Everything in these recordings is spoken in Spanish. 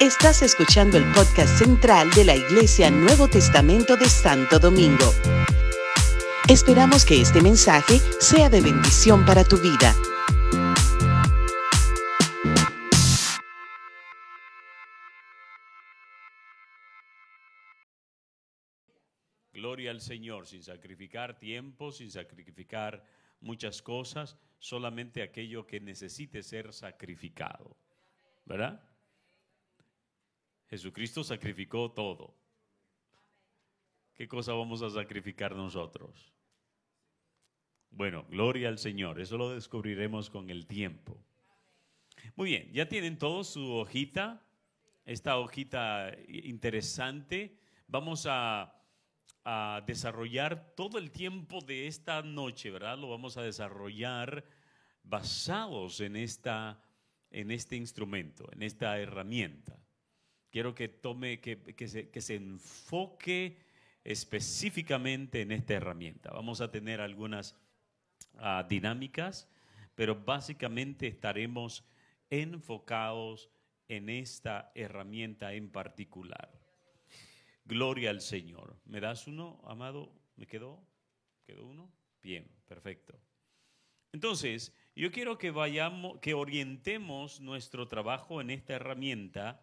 Estás escuchando el podcast central de la Iglesia Nuevo Testamento de Santo Domingo. Esperamos que este mensaje sea de bendición para tu vida. Gloria al Señor, sin sacrificar tiempo, sin sacrificar muchas cosas, solamente aquello que necesite ser sacrificado. ¿Verdad? Jesucristo sacrificó todo. ¿Qué cosa vamos a sacrificar nosotros? Bueno, gloria al Señor. Eso lo descubriremos con el tiempo. Muy bien, ya tienen todos su hojita, esta hojita interesante. Vamos a, desarrollar todo el tiempo de esta noche, ¿verdad? Lo vamos a desarrollar basados en, esta, en este instrumento, en esta herramienta. Quiero que tome, que, que, se, que se enfoque específicamente en esta herramienta. Vamos a tener algunas uh, dinámicas, pero básicamente estaremos enfocados en esta herramienta en particular. Gloria al Señor. ¿Me das uno, amado? ¿Me quedó? ¿Quedó uno? Bien, perfecto. Entonces, yo quiero que vayamos, que orientemos nuestro trabajo en esta herramienta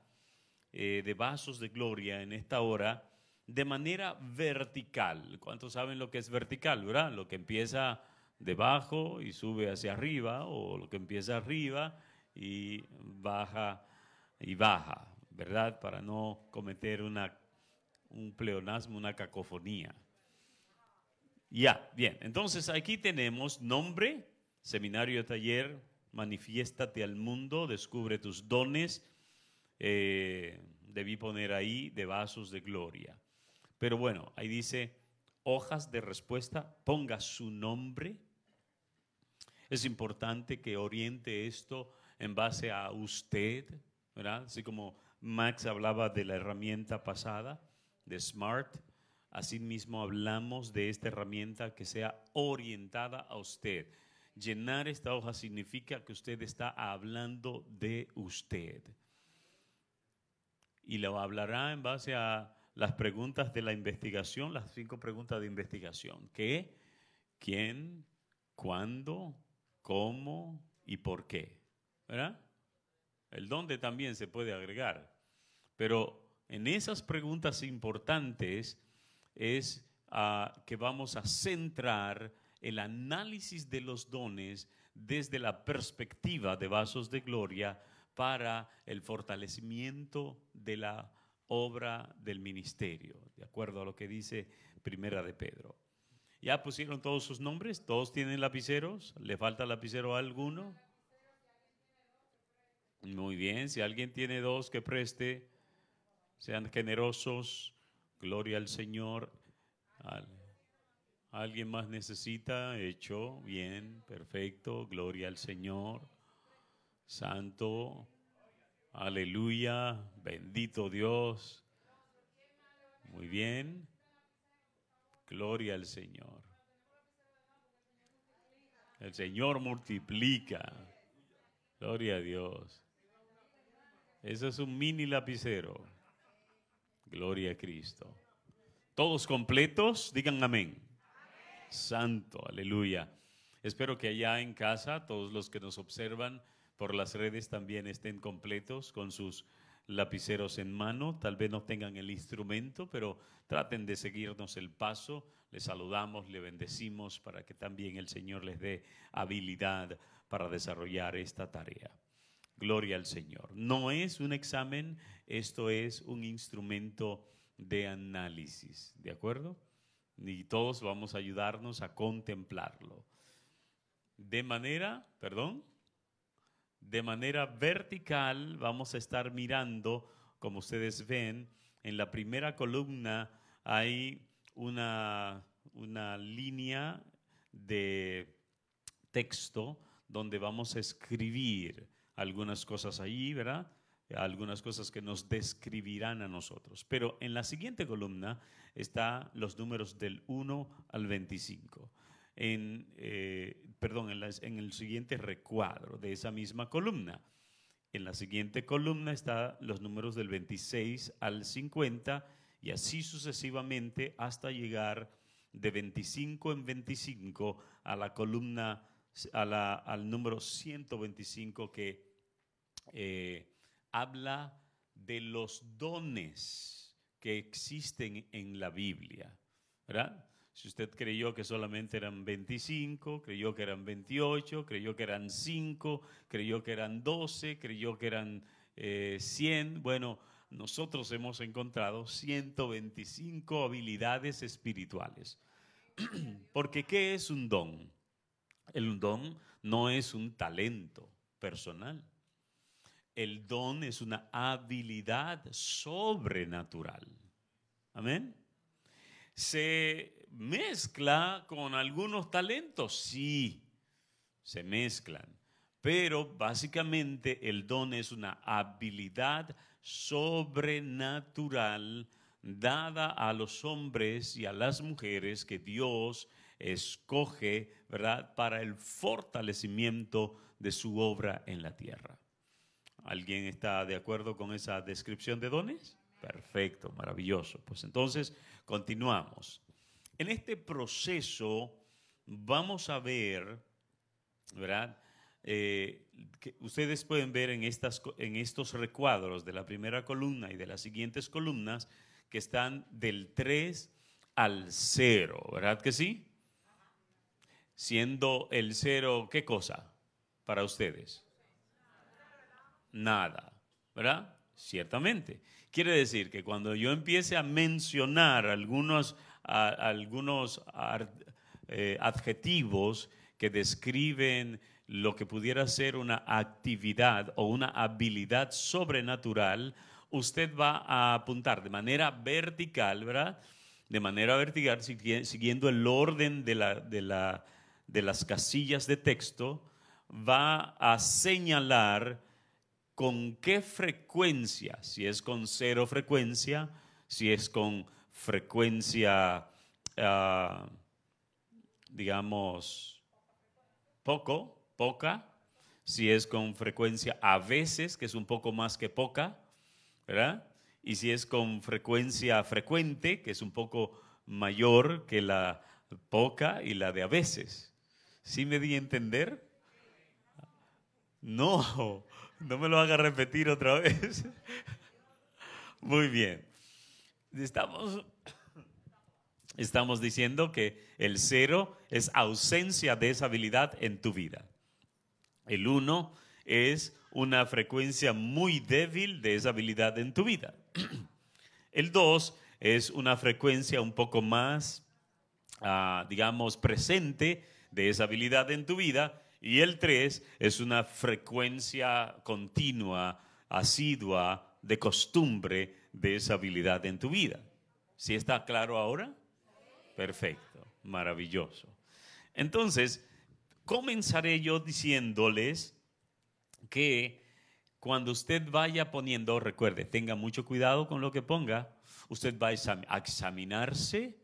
eh, de vasos de gloria en esta hora de manera vertical. ¿Cuántos saben lo que es vertical, verdad? Lo que empieza debajo y sube hacia arriba, o lo que empieza arriba y baja y baja, ¿verdad? Para no cometer una, un pleonasmo, una cacofonía. Ya, bien. Entonces aquí tenemos nombre, seminario taller, manifiéstate al mundo, descubre tus dones, eh, debí poner ahí de vasos de gloria. Pero bueno, ahí dice hojas de respuesta, ponga su nombre. Es importante que oriente esto en base a usted, ¿verdad? Así como Max hablaba de la herramienta pasada, de Smart, asimismo hablamos de esta herramienta que sea orientada a usted. Llenar esta hoja significa que usted está hablando de usted y lo hablará en base a las preguntas de la investigación, las cinco preguntas de investigación. ¿Qué? ¿Quién? ¿Cuándo? ¿Cómo? ¿Y por qué? ¿Verdad? El dónde también se puede agregar. Pero en esas preguntas importantes es uh, que vamos a centrar el análisis de los dones desde la perspectiva de vasos de gloria para el fortalecimiento de la obra del ministerio, de acuerdo a lo que dice Primera de Pedro. ¿Ya pusieron todos sus nombres? ¿Todos tienen lapiceros? ¿Le falta lapicero a alguno? Muy bien, si alguien tiene dos, que preste. Sean generosos. Gloria al Señor. ¿Alguien más necesita? Hecho. Bien, perfecto. Gloria al Señor. Santo, aleluya, bendito Dios. Muy bien, gloria al Señor. El Señor multiplica. Gloria a Dios. Eso es un mini lapicero. Gloria a Cristo. Todos completos, digan amén. Santo, aleluya. Espero que allá en casa, todos los que nos observan, por las redes también estén completos con sus lapiceros en mano. Tal vez no tengan el instrumento, pero traten de seguirnos el paso. Les saludamos, le bendecimos para que también el Señor les dé habilidad para desarrollar esta tarea. Gloria al Señor. No es un examen, esto es un instrumento de análisis, ¿de acuerdo? Y todos vamos a ayudarnos a contemplarlo. De manera, perdón, de manera vertical vamos a estar mirando, como ustedes ven, en la primera columna hay una, una línea de texto donde vamos a escribir algunas cosas allí, ¿verdad? Algunas cosas que nos describirán a nosotros. Pero en la siguiente columna están los números del 1 al 25 en, eh, perdón, en, en el siguiente recuadro de esa misma columna. En la siguiente columna están los números del 26 al 50 y así sucesivamente hasta llegar de 25 en 25 a la columna, al número 125 que eh, habla de los dones que existen en la Biblia. ¿verdad? Si usted creyó que solamente eran 25, creyó que eran 28, creyó que eran 5, creyó que eran 12, creyó que eran 100, eh, bueno, nosotros hemos encontrado 125 habilidades espirituales. Porque ¿qué es un don? El don no es un talento personal. El don es una habilidad sobrenatural. Amén. ¿Se mezcla con algunos talentos? Sí, se mezclan. Pero básicamente el don es una habilidad sobrenatural dada a los hombres y a las mujeres que Dios escoge, ¿verdad?, para el fortalecimiento de su obra en la tierra. ¿Alguien está de acuerdo con esa descripción de dones? Perfecto, maravilloso. Pues entonces continuamos. En este proceso vamos a ver, ¿verdad? Eh, que ustedes pueden ver en, estas, en estos recuadros de la primera columna y de las siguientes columnas que están del 3 al 0, ¿verdad que sí? Siendo el 0, ¿qué cosa para ustedes? Nada, ¿verdad? Ciertamente. Quiere decir que cuando yo empiece a mencionar algunos, algunos eh, adjetivos que describen lo que pudiera ser una actividad o una habilidad sobrenatural, usted va a apuntar de manera vertical, ¿verdad? De manera vertical, siguiendo el orden de, la, de, la, de las casillas de texto, va a señalar con qué frecuencia, si es con cero frecuencia, si es con frecuencia, ah, digamos, poco, poca, si es con frecuencia a veces, que es un poco más que poca, ¿verdad? Y si es con frecuencia frecuente, que es un poco mayor que la poca y la de a veces. ¿Sí me di a entender? No, no me lo haga repetir otra vez. Muy bien. Estamos, estamos diciendo que el cero es ausencia de esa habilidad en tu vida. El 1 es una frecuencia muy débil de esa habilidad en tu vida. El 2 es una frecuencia un poco más, ah, digamos, presente de esa habilidad en tu vida. Y el 3 es una frecuencia continua, asidua, de costumbre de esa habilidad en tu vida. ¿Sí está claro ahora? Perfecto, maravilloso. Entonces, comenzaré yo diciéndoles que cuando usted vaya poniendo, recuerde, tenga mucho cuidado con lo que ponga, usted va a examinarse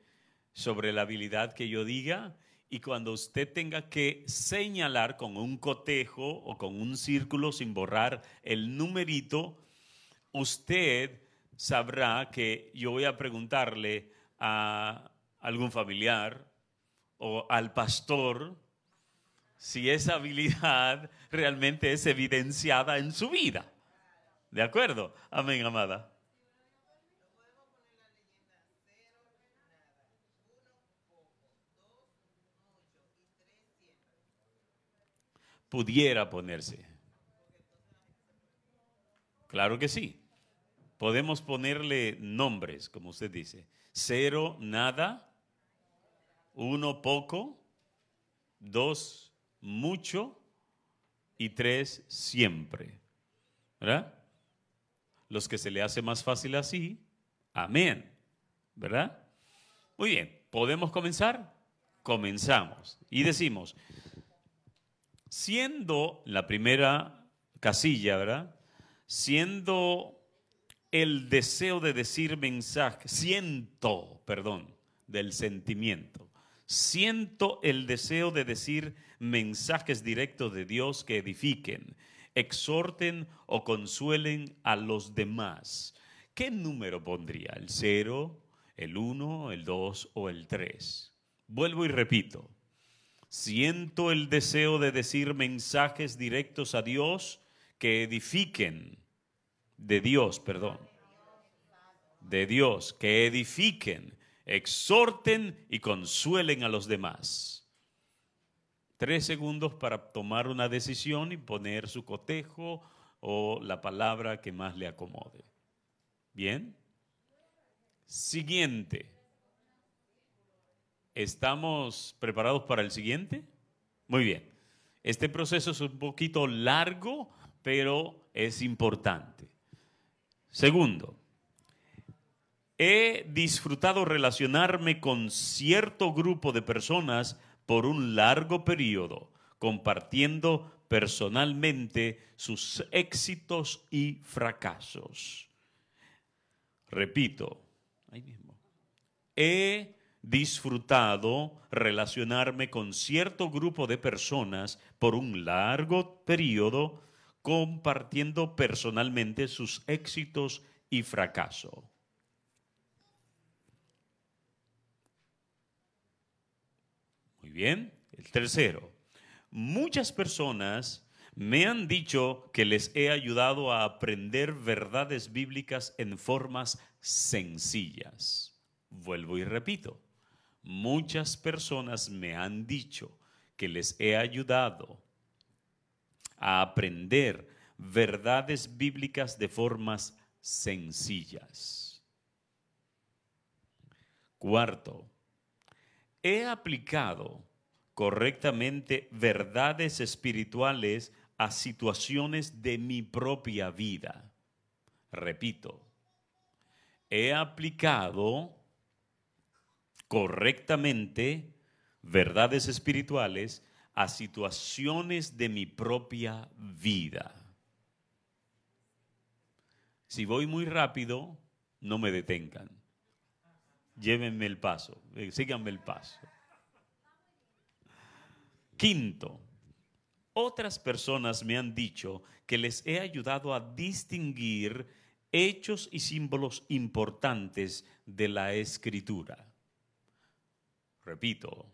sobre la habilidad que yo diga y cuando usted tenga que señalar con un cotejo o con un círculo sin borrar el numerito, usted sabrá que yo voy a preguntarle a algún familiar o al pastor si esa habilidad realmente es evidenciada en su vida. ¿De acuerdo? Amén, amada. Pudiera ponerse. Claro que sí. Podemos ponerle nombres, como usted dice. Cero, nada. Uno, poco. Dos, mucho y tres siempre. ¿Verdad? Los que se le hace más fácil así, amén. ¿Verdad? Muy bien, ¿podemos comenzar? Comenzamos. Y decimos, siendo la primera casilla, ¿verdad? Siendo el deseo de decir mensaje, siento, perdón, del sentimiento. Siento el deseo de decir mensajes directos de Dios que edifiquen. exhorten o consuelen a los demás. ¿Qué número pondría? ¿El 0, el 1, el 2 o el 3? Vuelvo y repito. Siento el deseo de decir mensajes directos a Dios que edifiquen, de Dios, perdón, de Dios, que edifiquen, exhorten y consuelen a los demás. Tres segundos para tomar una decisión y poner su cotejo o la palabra que más le acomode. Bien. Siguiente. ¿Estamos preparados para el siguiente? Muy bien. Este proceso es un poquito largo, pero es importante. Segundo, he disfrutado relacionarme con cierto grupo de personas por un largo periodo, compartiendo personalmente sus éxitos y fracasos. Repito, ahí mismo. He disfrutado relacionarme con cierto grupo de personas por un largo periodo, compartiendo personalmente sus éxitos y fracasos. bien. El tercero, muchas personas me han dicho que les he ayudado a aprender verdades bíblicas en formas sencillas. Vuelvo y repito, muchas personas me han dicho que les he ayudado a aprender verdades bíblicas de formas sencillas. Cuarto, he aplicado correctamente verdades espirituales a situaciones de mi propia vida. Repito, he aplicado correctamente verdades espirituales a situaciones de mi propia vida. Si voy muy rápido, no me detengan. Llévenme el paso, eh, síganme el paso. Quinto, otras personas me han dicho que les he ayudado a distinguir hechos y símbolos importantes de la escritura. Repito,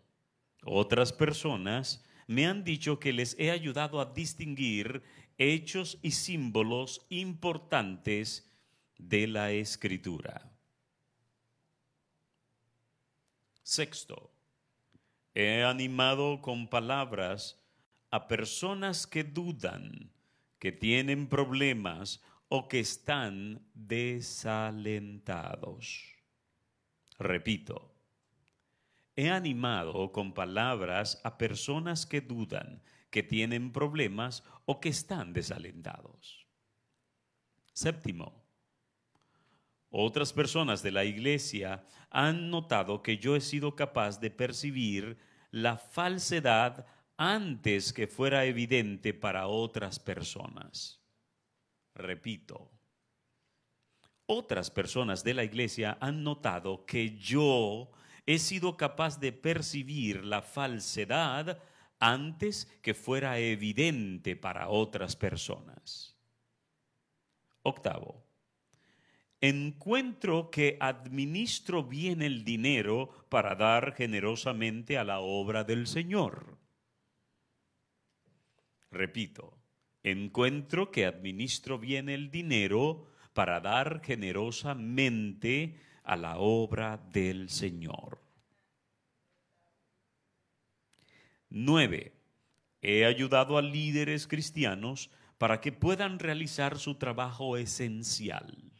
otras personas me han dicho que les he ayudado a distinguir hechos y símbolos importantes de la escritura. Sexto, He animado con palabras a personas que dudan, que tienen problemas o que están desalentados. Repito, he animado con palabras a personas que dudan, que tienen problemas o que están desalentados. Séptimo, otras personas de la iglesia han notado que yo he sido capaz de percibir la falsedad antes que fuera evidente para otras personas. Repito, otras personas de la iglesia han notado que yo he sido capaz de percibir la falsedad antes que fuera evidente para otras personas. Octavo, encuentro que administro bien el dinero para dar generosamente a la obra del Señor. Repito, encuentro que administro bien el dinero para dar generosamente a la obra del Señor. 9. He ayudado a líderes cristianos para que puedan realizar su trabajo esencial.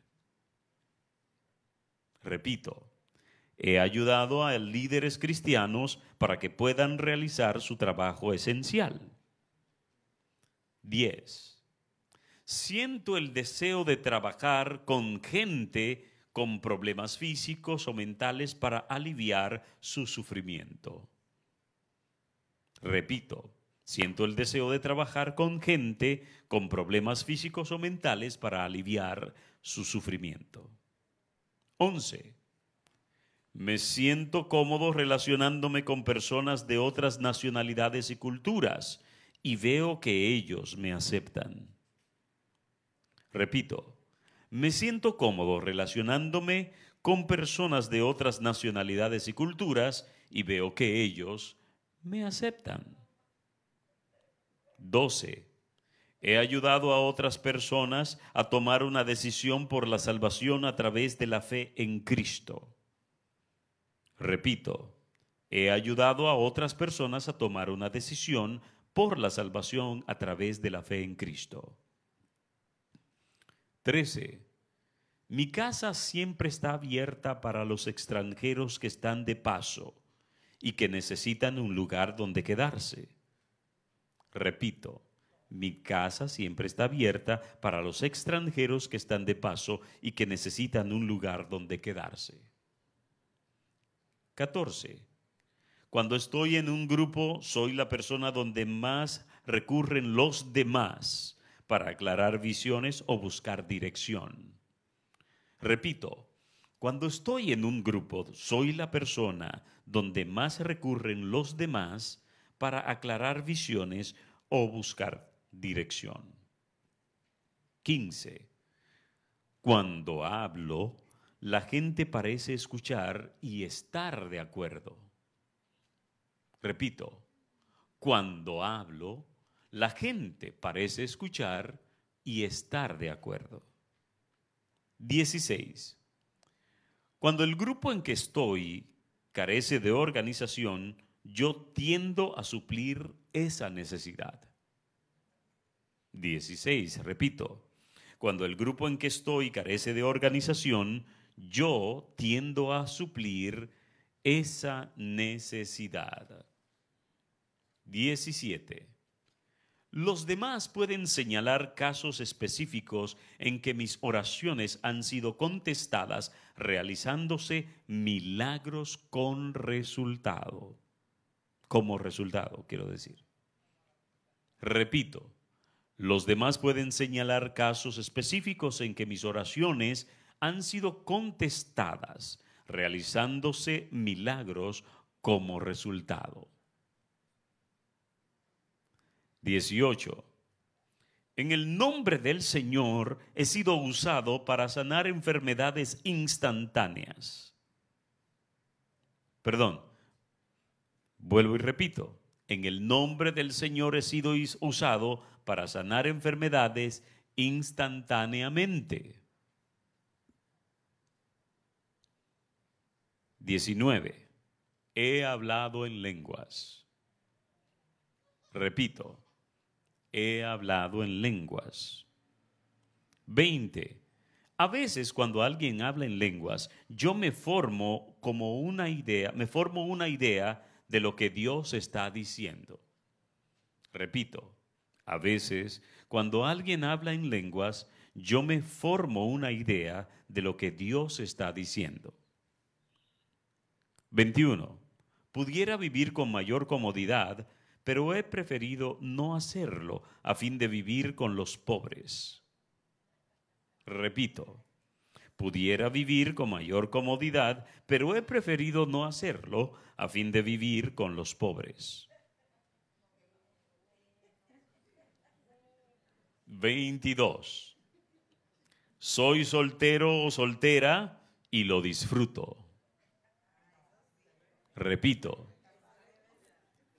Repito, he ayudado a líderes cristianos para que puedan realizar su trabajo esencial. 10. Siento el deseo de trabajar con gente con problemas físicos o mentales para aliviar su sufrimiento. Repito, siento el deseo de trabajar con gente con problemas físicos o mentales para aliviar su sufrimiento. 11. Me siento cómodo relacionándome con personas de otras nacionalidades y culturas y veo que ellos me aceptan. Repito, me siento cómodo relacionándome con personas de otras nacionalidades y culturas y veo que ellos me aceptan. 12. He ayudado a otras personas a tomar una decisión por la salvación a través de la fe en Cristo. Repito, he ayudado a otras personas a tomar una decisión por la salvación a través de la fe en Cristo. 13. Mi casa siempre está abierta para los extranjeros que están de paso y que necesitan un lugar donde quedarse. Repito, mi casa siempre está abierta para los extranjeros que están de paso y que necesitan un lugar donde quedarse. 14. Cuando estoy en un grupo, soy la persona donde más recurren los demás para aclarar visiones o buscar dirección. Repito, cuando estoy en un grupo, soy la persona donde más recurren los demás para aclarar visiones o buscar dirección. 15. Cuando hablo, la gente parece escuchar y estar de acuerdo. Repito, cuando hablo, la gente parece escuchar y estar de acuerdo. 16. Cuando el grupo en que estoy carece de organización, yo tiendo a suplir esa necesidad. 16. Repito, cuando el grupo en que estoy carece de organización, yo tiendo a suplir esa necesidad. 17. Los demás pueden señalar casos específicos en que mis oraciones han sido contestadas realizándose milagros con resultado. Como resultado, quiero decir. Repito, los demás pueden señalar casos específicos en que mis oraciones han sido contestadas realizándose milagros como resultado. 18. En el nombre del Señor he sido usado para sanar enfermedades instantáneas. Perdón, vuelvo y repito. En el nombre del Señor he sido usado para sanar enfermedades instantáneamente. 19. He hablado en lenguas. Repito, he hablado en lenguas. 20. A veces cuando alguien habla en lenguas, yo me formo como una idea, me formo una idea de lo que Dios está diciendo. Repito, a veces cuando alguien habla en lenguas, yo me formo una idea de lo que Dios está diciendo. 21. Pudiera vivir con mayor comodidad pero he preferido no hacerlo a fin de vivir con los pobres. Repito, pudiera vivir con mayor comodidad, pero he preferido no hacerlo a fin de vivir con los pobres. 22. Soy soltero o soltera y lo disfruto. Repito,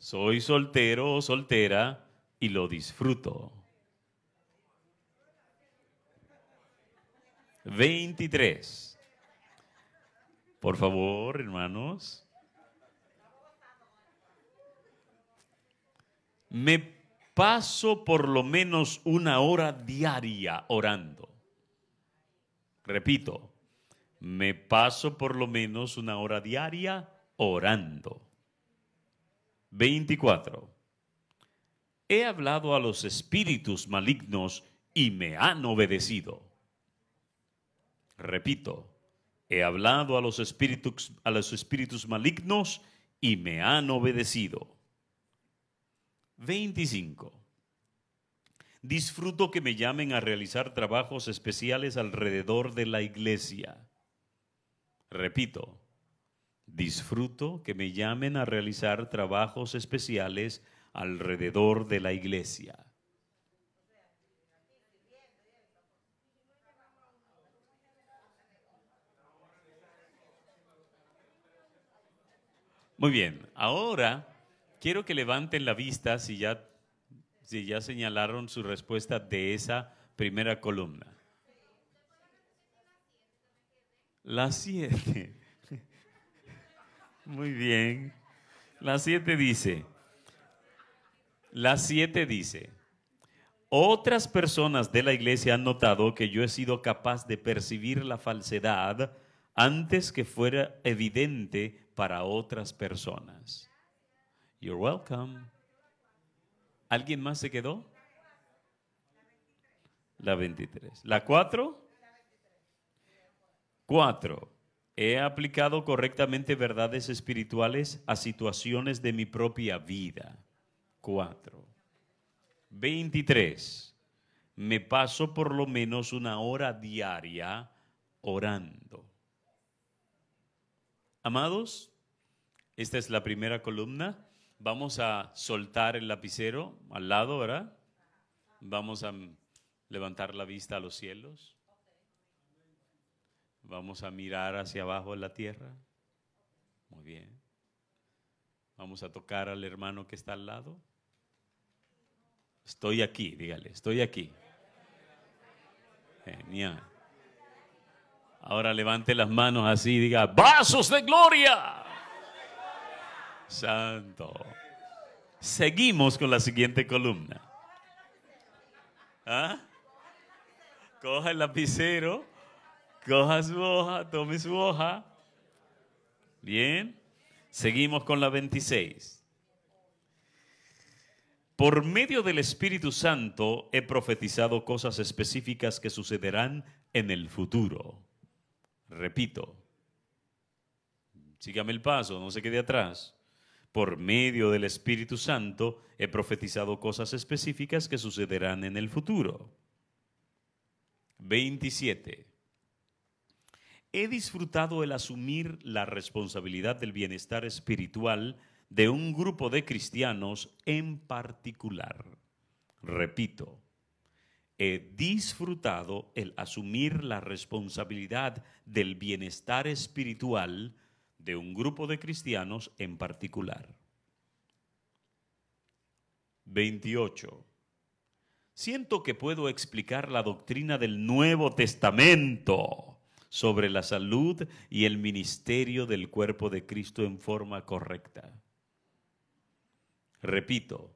soy soltero o soltera y lo disfruto. 23. Por favor, hermanos. Me paso por lo menos una hora diaria orando. Repito, me paso por lo menos una hora diaria orando. 24. He hablado a los espíritus malignos y me han obedecido. Repito, he hablado a los espíritus, a los espíritus malignos y me han obedecido. 25. Disfruto que me llamen a realizar trabajos especiales alrededor de la iglesia. Repito, Disfruto que me llamen a realizar trabajos especiales alrededor de la iglesia. Muy bien, ahora quiero que levanten la vista si ya, si ya señalaron su respuesta de esa primera columna. Las siete. Muy bien. La siete dice, la siete dice, otras personas de la iglesia han notado que yo he sido capaz de percibir la falsedad antes que fuera evidente para otras personas. You're welcome. ¿Alguien más se quedó? La 23. ¿La 4? 4. He aplicado correctamente verdades espirituales a situaciones de mi propia vida. 4. 23. Me paso por lo menos una hora diaria orando. Amados, esta es la primera columna. Vamos a soltar el lapicero al lado, ¿verdad? Vamos a levantar la vista a los cielos. Vamos a mirar hacia abajo en la tierra. Muy bien. Vamos a tocar al hermano que está al lado. Estoy aquí, dígale, estoy aquí. Genial. Ahora levante las manos así y diga, vasos de gloria. Santo. Seguimos con la siguiente columna. ¿Ah? Coja el lapicero, coja su hoja, tome su hoja. Bien. Seguimos con la 26. Por medio del Espíritu Santo he profetizado cosas específicas que sucederán en el futuro. Repito, sígame el paso, no se quede atrás por medio del Espíritu Santo, he profetizado cosas específicas que sucederán en el futuro. 27. He disfrutado el asumir la responsabilidad del bienestar espiritual de un grupo de cristianos en particular. Repito, he disfrutado el asumir la responsabilidad del bienestar espiritual de un grupo de cristianos en particular. 28. Siento que puedo explicar la doctrina del Nuevo Testamento sobre la salud y el ministerio del cuerpo de Cristo en forma correcta. Repito,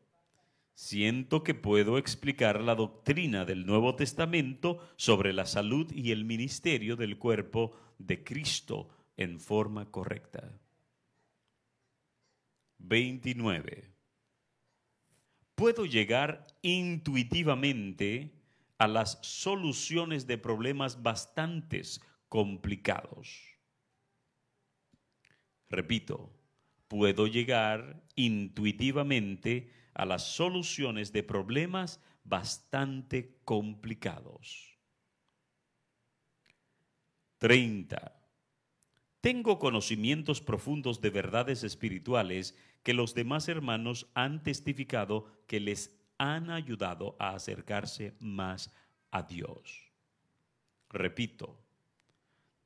siento que puedo explicar la doctrina del Nuevo Testamento sobre la salud y el ministerio del cuerpo de Cristo en forma correcta. 29. Puedo llegar intuitivamente a las soluciones de problemas bastante complicados. Repito, puedo llegar intuitivamente a las soluciones de problemas bastante complicados. 30. Tengo conocimientos profundos de verdades espirituales que los demás hermanos han testificado que les han ayudado a acercarse más a Dios. Repito,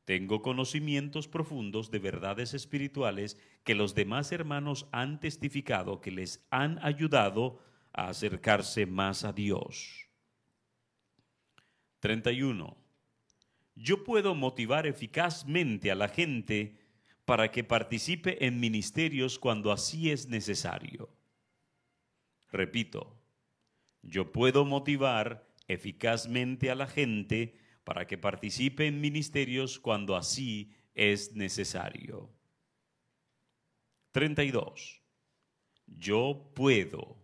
tengo conocimientos profundos de verdades espirituales que los demás hermanos han testificado que les han ayudado a acercarse más a Dios. 31 yo puedo motivar eficazmente a la gente para que participe en ministerios cuando así es necesario. Repito, yo puedo motivar eficazmente a la gente para que participe en ministerios cuando así es necesario. 32. Yo puedo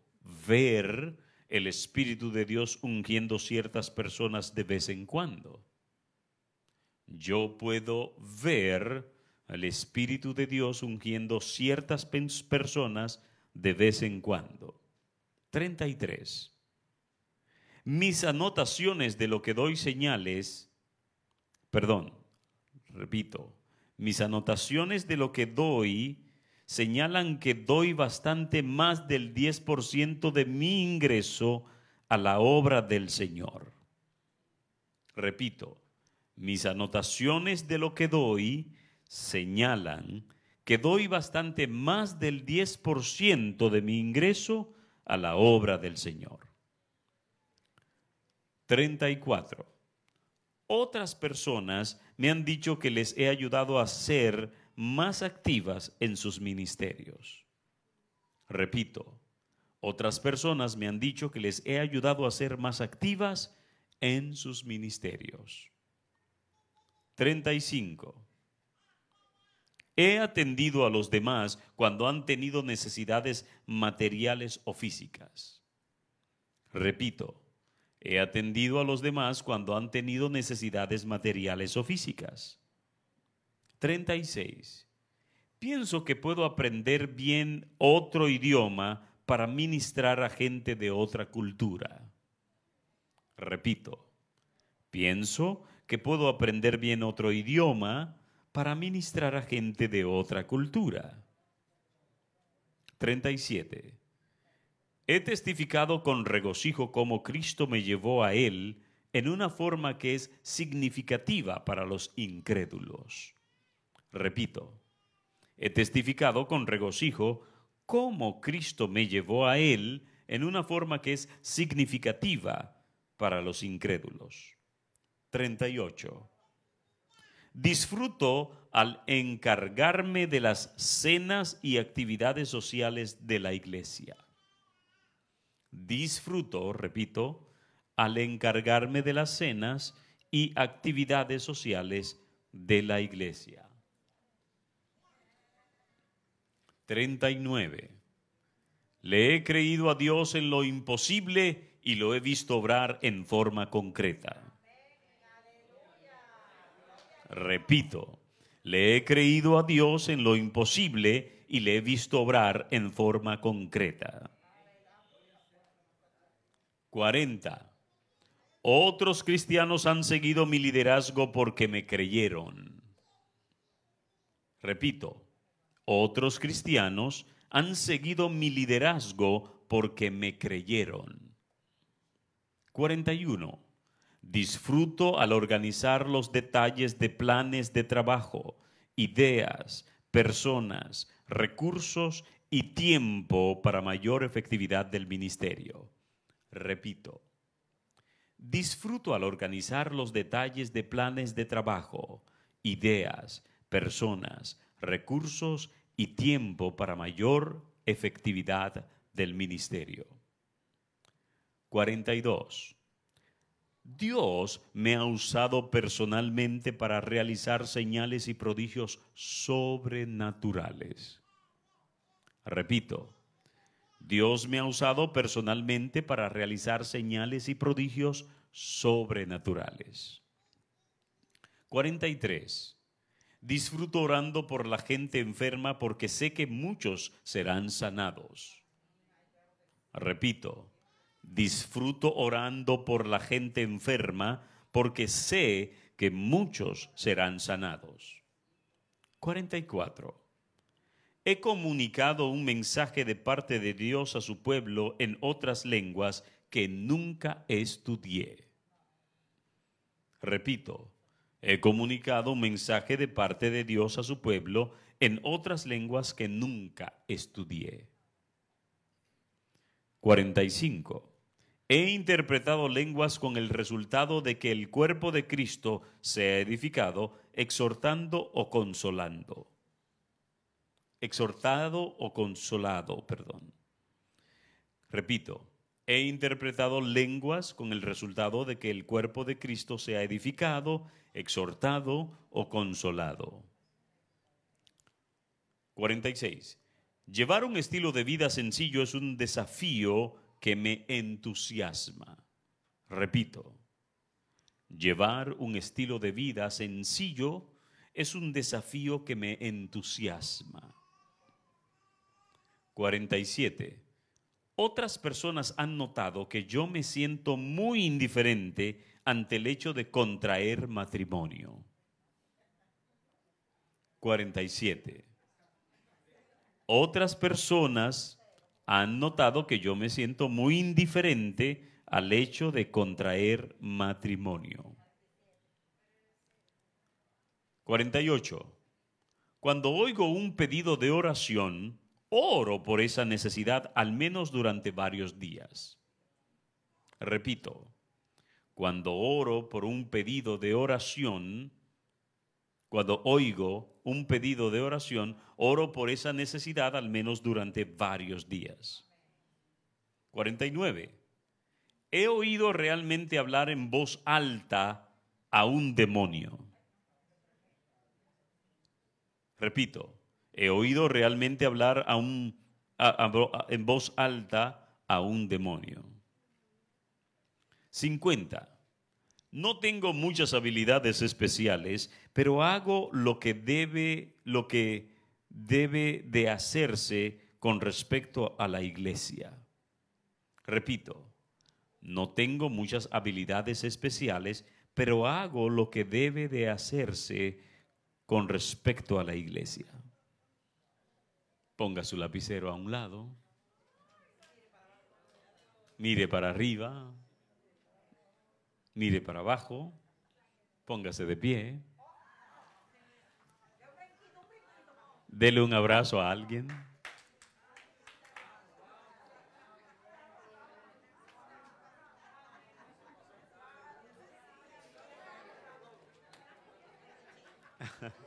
ver el Espíritu de Dios ungiendo ciertas personas de vez en cuando yo puedo ver al Espíritu de Dios ungiendo ciertas personas de vez en cuando. 33. Mis anotaciones de lo que doy señales, perdón, repito, mis anotaciones de lo que doy señalan que doy bastante más del 10% de mi ingreso a la obra del Señor. Repito, mis anotaciones de lo que doy señalan que doy bastante más del 10% de mi ingreso a la obra del Señor. 34. Otras personas me han dicho que les he ayudado a ser más activas en sus ministerios. Repito, otras personas me han dicho que les he ayudado a ser más activas en sus ministerios. 35. He atendido a los demás cuando han tenido necesidades materiales o físicas. Repito, he atendido a los demás cuando han tenido necesidades materiales o físicas. 36. Pienso que puedo aprender bien otro idioma para ministrar a gente de otra cultura. Repito, pienso que puedo aprender bien otro idioma para ministrar a gente de otra cultura. 37. He testificado con regocijo cómo Cristo me llevó a Él en una forma que es significativa para los incrédulos. Repito, he testificado con regocijo cómo Cristo me llevó a Él en una forma que es significativa para los incrédulos. 38. Disfruto al encargarme de las cenas y actividades sociales de la iglesia. Disfruto, repito, al encargarme de las cenas y actividades sociales de la iglesia. 39. Le he creído a Dios en lo imposible y lo he visto obrar en forma concreta. Repito, le he creído a Dios en lo imposible y le he visto obrar en forma concreta. 40. Otros cristianos han seguido mi liderazgo porque me creyeron. Repito, otros cristianos han seguido mi liderazgo porque me creyeron. 41. Disfruto al organizar los detalles de planes de trabajo, ideas, personas, recursos y tiempo para mayor efectividad del ministerio. Repito, disfruto al organizar los detalles de planes de trabajo, ideas, personas, recursos y tiempo para mayor efectividad del ministerio. 42. Dios me ha usado personalmente para realizar señales y prodigios sobrenaturales. Repito, Dios me ha usado personalmente para realizar señales y prodigios sobrenaturales. 43. Disfruto orando por la gente enferma porque sé que muchos serán sanados. Repito, disfruto orando por la gente enferma porque sé que muchos serán sanados. 44. He comunicado un mensaje de parte de Dios a su pueblo en otras lenguas que nunca estudié. Repito, He comunicado un mensaje de parte de Dios a su pueblo en otras lenguas que nunca estudié. 45. He interpretado lenguas con el resultado de que el cuerpo de Cristo sea edificado, exhortando o consolando. Exhortado o consolado, perdón. Repito, he interpretado lenguas con el resultado de que el cuerpo de Cristo sea edificado, exhortado o consolado. 46. Llevar un estilo de vida sencillo es un desafío que me entusiasma. Repito, llevar un estilo de vida sencillo es un desafío que me entusiasma. 47. Otras personas han notado que yo me siento muy indiferente ante el hecho de contraer matrimonio. 47. Otras personas han notado que yo me siento muy indiferente al hecho de contraer matrimonio. 48. cuando oigo un pedido de oración, oro por esa necesidad al menos durante varios días. Repito, cuando oro por un pedido de oración, cuando oigo un pedido de oración, oro por esa necesidad al menos durante varios días. 49. He oído realmente hablar en voz alta a un demonio. Repito, he oído realmente hablar a un, en voz alta a un demonio. 50. No tengo muchas habilidades especiales, pero hago lo que debe, lo que debe de hacerse con respecto a la iglesia. Repito, no tengo muchas habilidades especiales, pero hago lo que debe de hacerse con respecto a la iglesia. Ponga su lapicero a un lado. Mire para arriba. Mire para abajo. Póngase de pie. Dele un abrazo a alguien.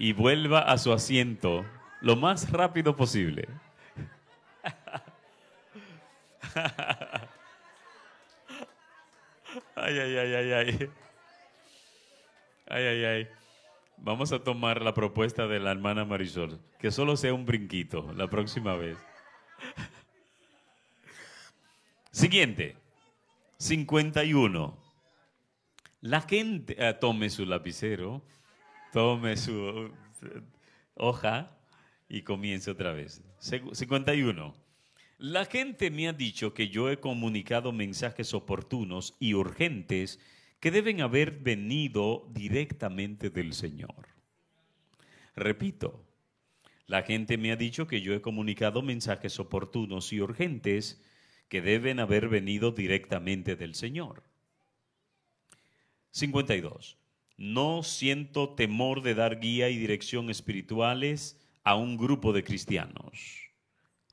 y vuelva a su asiento lo más rápido posible. Ay, ay, ay, ay, ay. Ay, ay, ay. Vamos a tomar la propuesta de la hermana Marisol, que solo sea un brinquito la próxima vez. Siguiente, 51. La gente, eh, tome su lapicero, tome su hoja y comience otra vez. 51. La gente me ha dicho que yo he comunicado mensajes oportunos y urgentes que deben haber venido directamente del Señor. Repito, la gente me ha dicho que yo he comunicado mensajes oportunos y urgentes que deben haber venido directamente del Señor. 52. No siento temor de dar guía y dirección espirituales a un grupo de cristianos.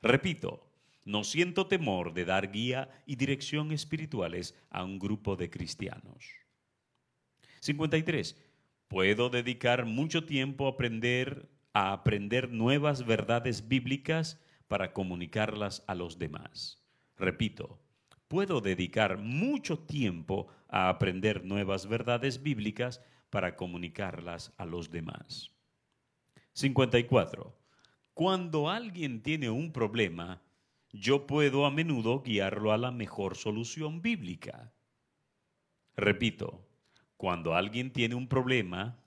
Repito, no siento temor de dar guía y dirección espirituales a un grupo de cristianos. 53. Puedo dedicar mucho tiempo a aprender a aprender nuevas verdades bíblicas para comunicarlas a los demás. Repito, puedo dedicar mucho tiempo a aprender nuevas verdades bíblicas para comunicarlas a los demás. 54. Cuando alguien tiene un problema, yo puedo a menudo guiarlo a la mejor solución bíblica. Repito, cuando alguien tiene un problema,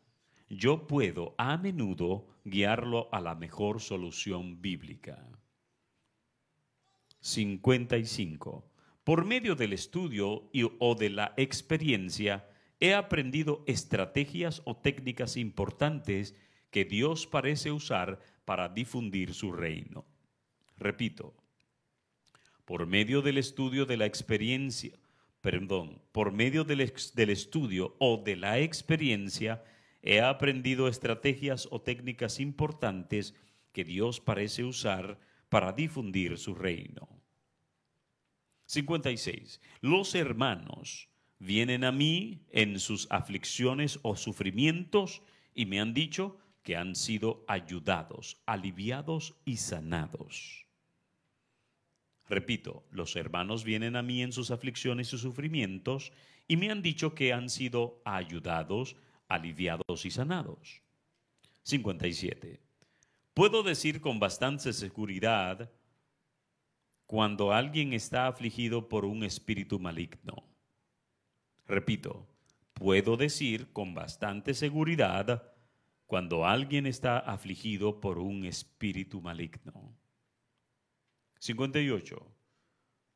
yo puedo a menudo guiarlo a la mejor solución bíblica. 55. Por medio del estudio o de la experiencia, he aprendido estrategias o técnicas importantes que Dios parece usar para difundir su reino. Repito, por medio del estudio de la experiencia, perdón, por medio del, estudio o de la experiencia, he aprendido estrategias o técnicas importantes que Dios parece usar para difundir su reino. 56. Los hermanos vienen a mí en sus aflicciones o sufrimientos y me han dicho que han sido ayudados, aliviados y sanados. Repito, los hermanos vienen a mí en sus aflicciones y sufrimientos y me han dicho que han sido ayudados, aliviados y sanados. 57. Puedo decir con bastante seguridad cuando alguien está afligido por un espíritu maligno. Repito, puedo decir con bastante seguridad cuando alguien está afligido por un espíritu maligno. 58.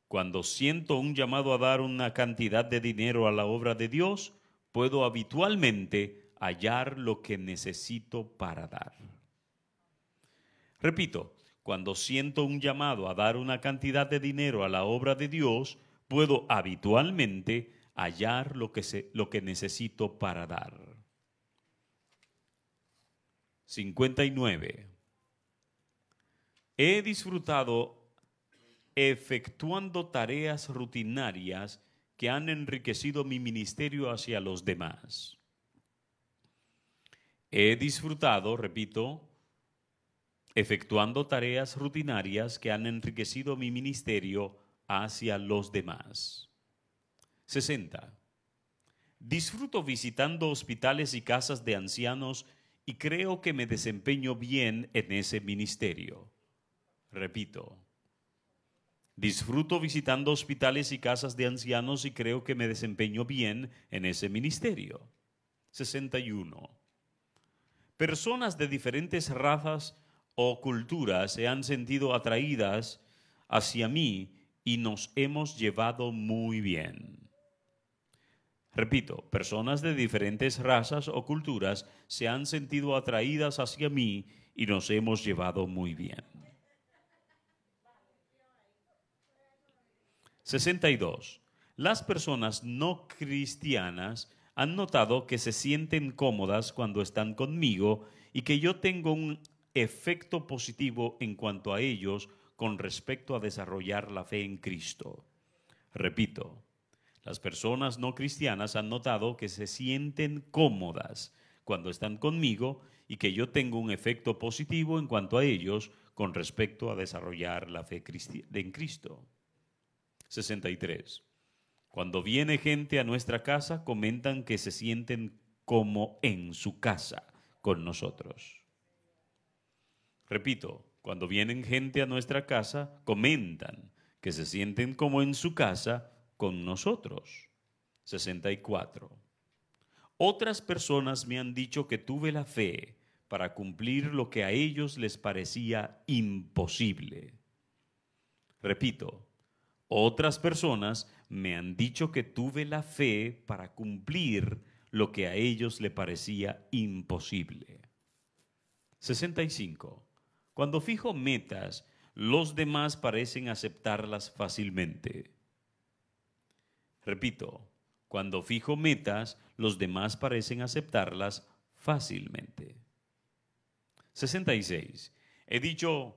Cuando siento un llamado a dar una cantidad de dinero a la obra de Dios, puedo habitualmente hallar lo que necesito para dar. Repito, cuando siento un llamado a dar una cantidad de dinero a la obra de Dios, puedo habitualmente hallar lo que, se, lo que necesito para dar. 59. He disfrutado efectuando tareas rutinarias que han enriquecido mi ministerio hacia los demás. He disfrutado, repito, efectuando tareas rutinarias que han enriquecido mi ministerio hacia los demás. 60. Disfruto visitando hospitales y casas de ancianos y creo que me desempeño bien en ese ministerio. Repito, disfruto visitando hospitales y casas de ancianos y creo que me desempeño bien en ese ministerio. 61. Personas de diferentes razas o culturas se han sentido atraídas hacia mí y nos hemos llevado muy bien. Repito, personas de diferentes razas o culturas se han sentido atraídas hacia mí y nos hemos llevado muy bien. 62. Las personas no cristianas han notado que se sienten cómodas cuando están conmigo y que yo tengo un efecto positivo en cuanto a ellos con respecto a desarrollar la fe en Cristo. Repito, las personas no cristianas han notado que se sienten cómodas cuando están conmigo y que yo tengo un efecto positivo en cuanto a ellos con respecto a desarrollar la fe en Cristo. 63. Cuando viene gente a nuestra casa, comentan que se sienten como en su casa con nosotros. Repito, cuando vienen gente a nuestra casa, comentan que se sienten como en su casa con nosotros. 64. Otras personas me han dicho que tuve la fe para cumplir lo que a ellos les parecía imposible. Repito, otras personas me han dicho que tuve la fe para cumplir lo que a ellos le parecía imposible. 65. Cuando fijo metas, los demás parecen aceptarlas fácilmente. Repito, cuando fijo metas, los demás parecen aceptarlas fácilmente. 66. He dicho,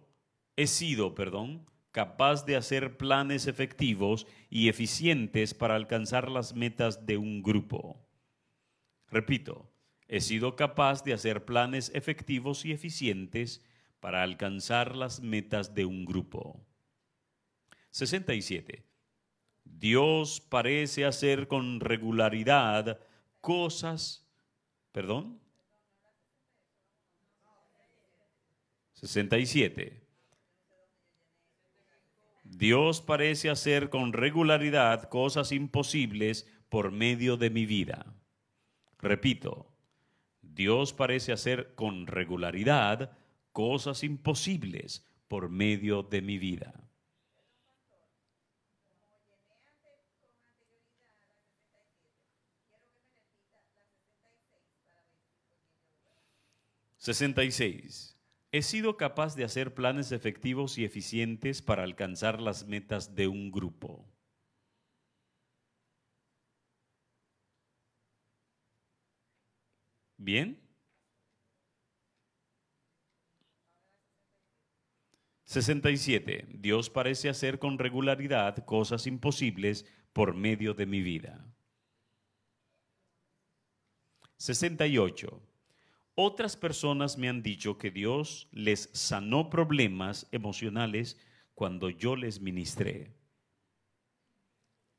he sido, perdón, capaz de hacer planes efectivos y eficientes para alcanzar las metas de un grupo. Repito, he sido capaz de hacer planes efectivos y eficientes para alcanzar las metas de un grupo. 67. Dios parece hacer con regularidad cosas, perdón, 67. Dios parece hacer con regularidad cosas imposibles por medio de mi vida. Repito, Dios parece hacer con regularidad cosas imposibles por medio de mi vida. 66. He sido capaz de hacer planes efectivos y eficientes para alcanzar las metas de un grupo. ¿Bien? 67. Dios parece hacer con regularidad cosas imposibles por medio de mi vida. 68. Otras personas me han dicho que Dios les sanó problemas emocionales cuando yo les ministré.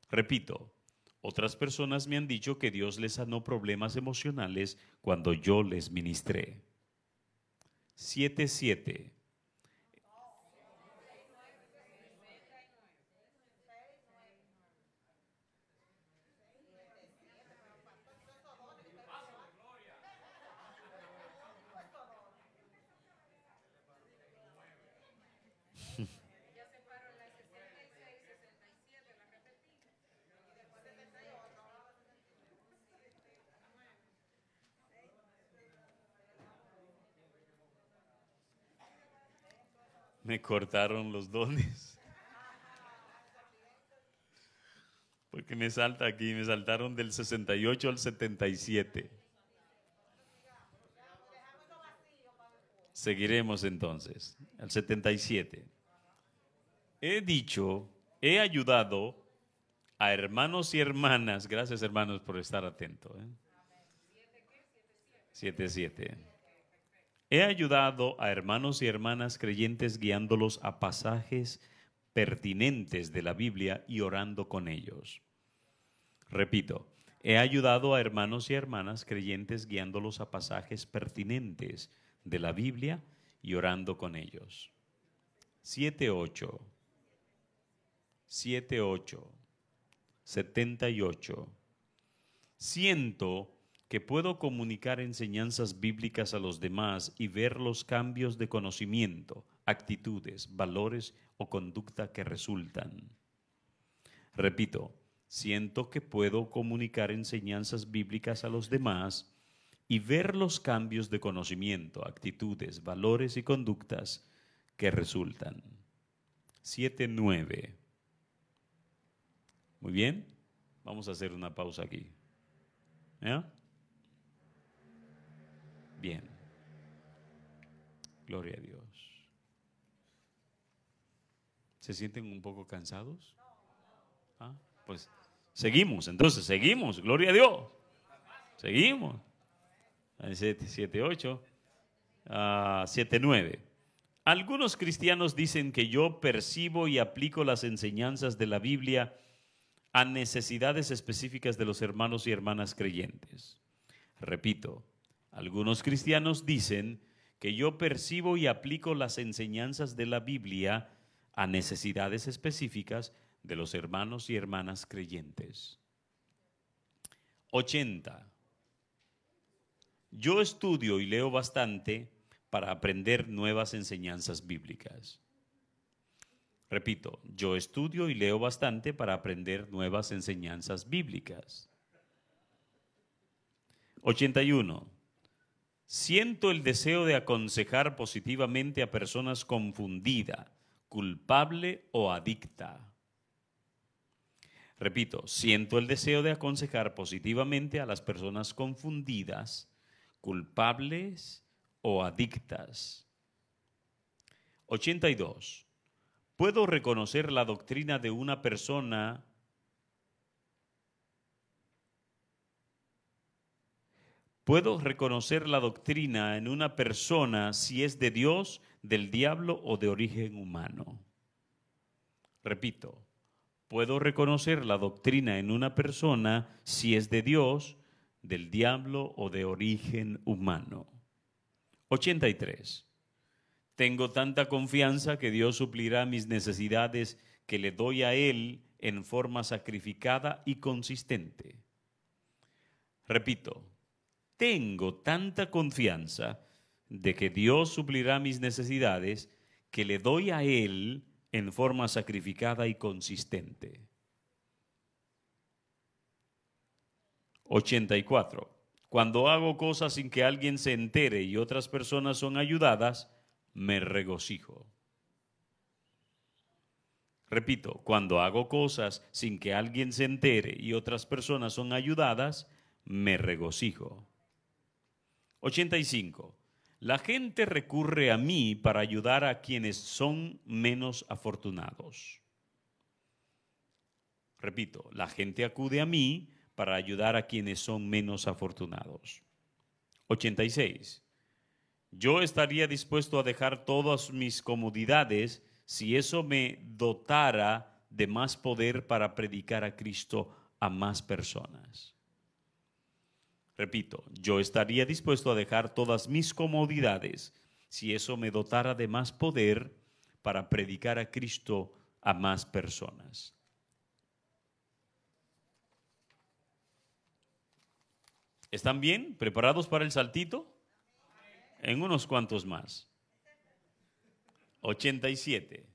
Repito, otras personas me han dicho que Dios les sanó problemas emocionales cuando yo les ministré. 7.7. me cortaron los dones. que me salta aquí, me saltaron del 68 al 77. Seguiremos entonces, al 77. He dicho, he ayudado a hermanos y hermanas, gracias hermanos por estar atentos. ¿eh? 77. He ayudado a hermanos y hermanas creyentes guiándolos a pasajes pertinentes de la Biblia y orando con ellos. Repito, he ayudado a hermanos y hermanas creyentes guiándolos a pasajes pertinentes de la Biblia y orando con ellos. 7.8. 7.8. 78. Siento que puedo comunicar enseñanzas bíblicas a los demás y ver los cambios de conocimiento, actitudes, valores o conducta que resultan. Repito, siento que puedo comunicar enseñanzas bíblicas a los demás y ver los cambios de conocimiento, actitudes, valores y conductas que resultan. 7.9. Muy bien, vamos a hacer una pausa aquí. ¿Ya? Bien. Gloria a Dios. ¿Se sienten un poco cansados? ¿Ah? Pues seguimos, entonces seguimos, gloria a Dios. Seguimos. 7, 8, 7, 9. Algunos cristianos dicen que yo percibo y aplico las enseñanzas de la Biblia a necesidades específicas de los hermanos y hermanas creyentes. Repito, algunos cristianos dicen que yo percibo y aplico las enseñanzas de la Biblia a necesidades específicas de los hermanos y hermanas creyentes. 80. Yo estudio y leo bastante para aprender nuevas enseñanzas bíblicas. Repito, yo estudio y leo bastante para aprender nuevas enseñanzas bíblicas. 81. Siento el deseo de aconsejar positivamente a personas confundida, culpable o adicta. Repito, siento el deseo de aconsejar positivamente a las personas confundidas, culpables o adictas. 82. Puedo reconocer la doctrina de una persona Puedo reconocer la doctrina en una persona si es de Dios, del diablo o de origen humano. Repito, puedo reconocer la doctrina en una persona si es de Dios, del diablo o de origen humano. 83. Tengo tanta confianza que Dios suplirá mis necesidades que le doy a Él en forma sacrificada y consistente. Repito, tengo tanta confianza de que Dios suplirá mis necesidades que le doy a Él en forma sacrificada y consistente. 84. Cuando hago cosas sin que alguien se entere y otras personas son ayudadas, me regocijo. Repito, cuando hago cosas sin que alguien se entere y otras personas son ayudadas, me regocijo. 85. La gente recurre a mí para ayudar a quienes son menos afortunados. Repito, la gente acude a mí para ayudar a quienes son menos afortunados. 86. Yo estaría dispuesto a dejar todas mis comodidades si eso me dotara de más poder para predicar a Cristo a más personas. Repito, yo estaría dispuesto a dejar todas mis comodidades si eso me dotara de más poder para predicar a Cristo a más personas. ¿Están bien? ¿Preparados para el saltito? En unos cuantos más. 87.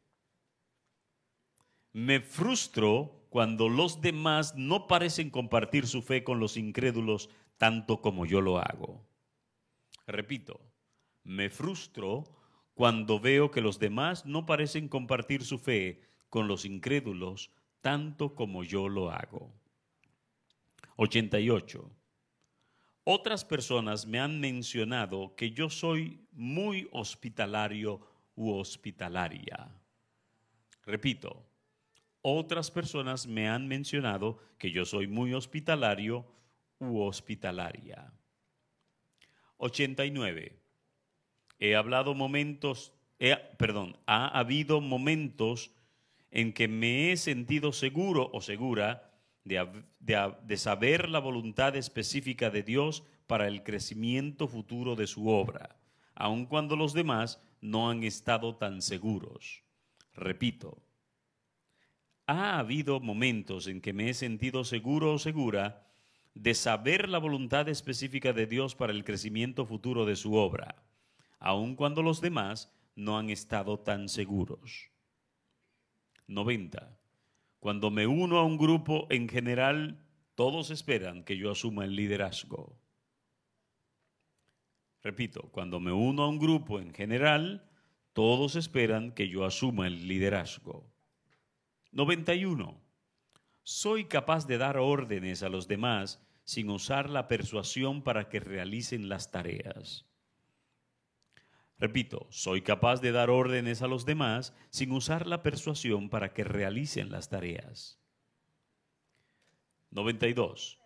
Me frustro cuando los demás no parecen compartir su fe con los incrédulos tanto como yo lo hago. Repito, me frustro cuando veo que los demás no parecen compartir su fe con los incrédulos tanto como yo lo hago. 88. Otras personas me han mencionado que yo soy muy hospitalario u hospitalaria. Repito, otras personas me han mencionado que yo soy muy hospitalario u hospitalaria. 89. He hablado momentos, perdón, ha habido momentos en que me he sentido seguro o segura de, saber la voluntad específica de Dios para el crecimiento futuro de su obra, aun cuando los demás no han estado tan seguros. Repito, ha habido momentos en que me he sentido seguro o segura de saber la voluntad específica de Dios para el crecimiento futuro de su obra, aun cuando los demás no han estado tan seguros. 90. Cuando me uno a un grupo, en general, todos esperan que yo asuma el liderazgo. Repito, cuando me uno a un grupo, en general, todos esperan que yo asuma el liderazgo. 91. Soy capaz de dar órdenes a los demás sin usar la persuasión para que realicen las tareas. Repito, soy capaz de dar órdenes a los demás sin usar la persuasión para que realicen las tareas. 92.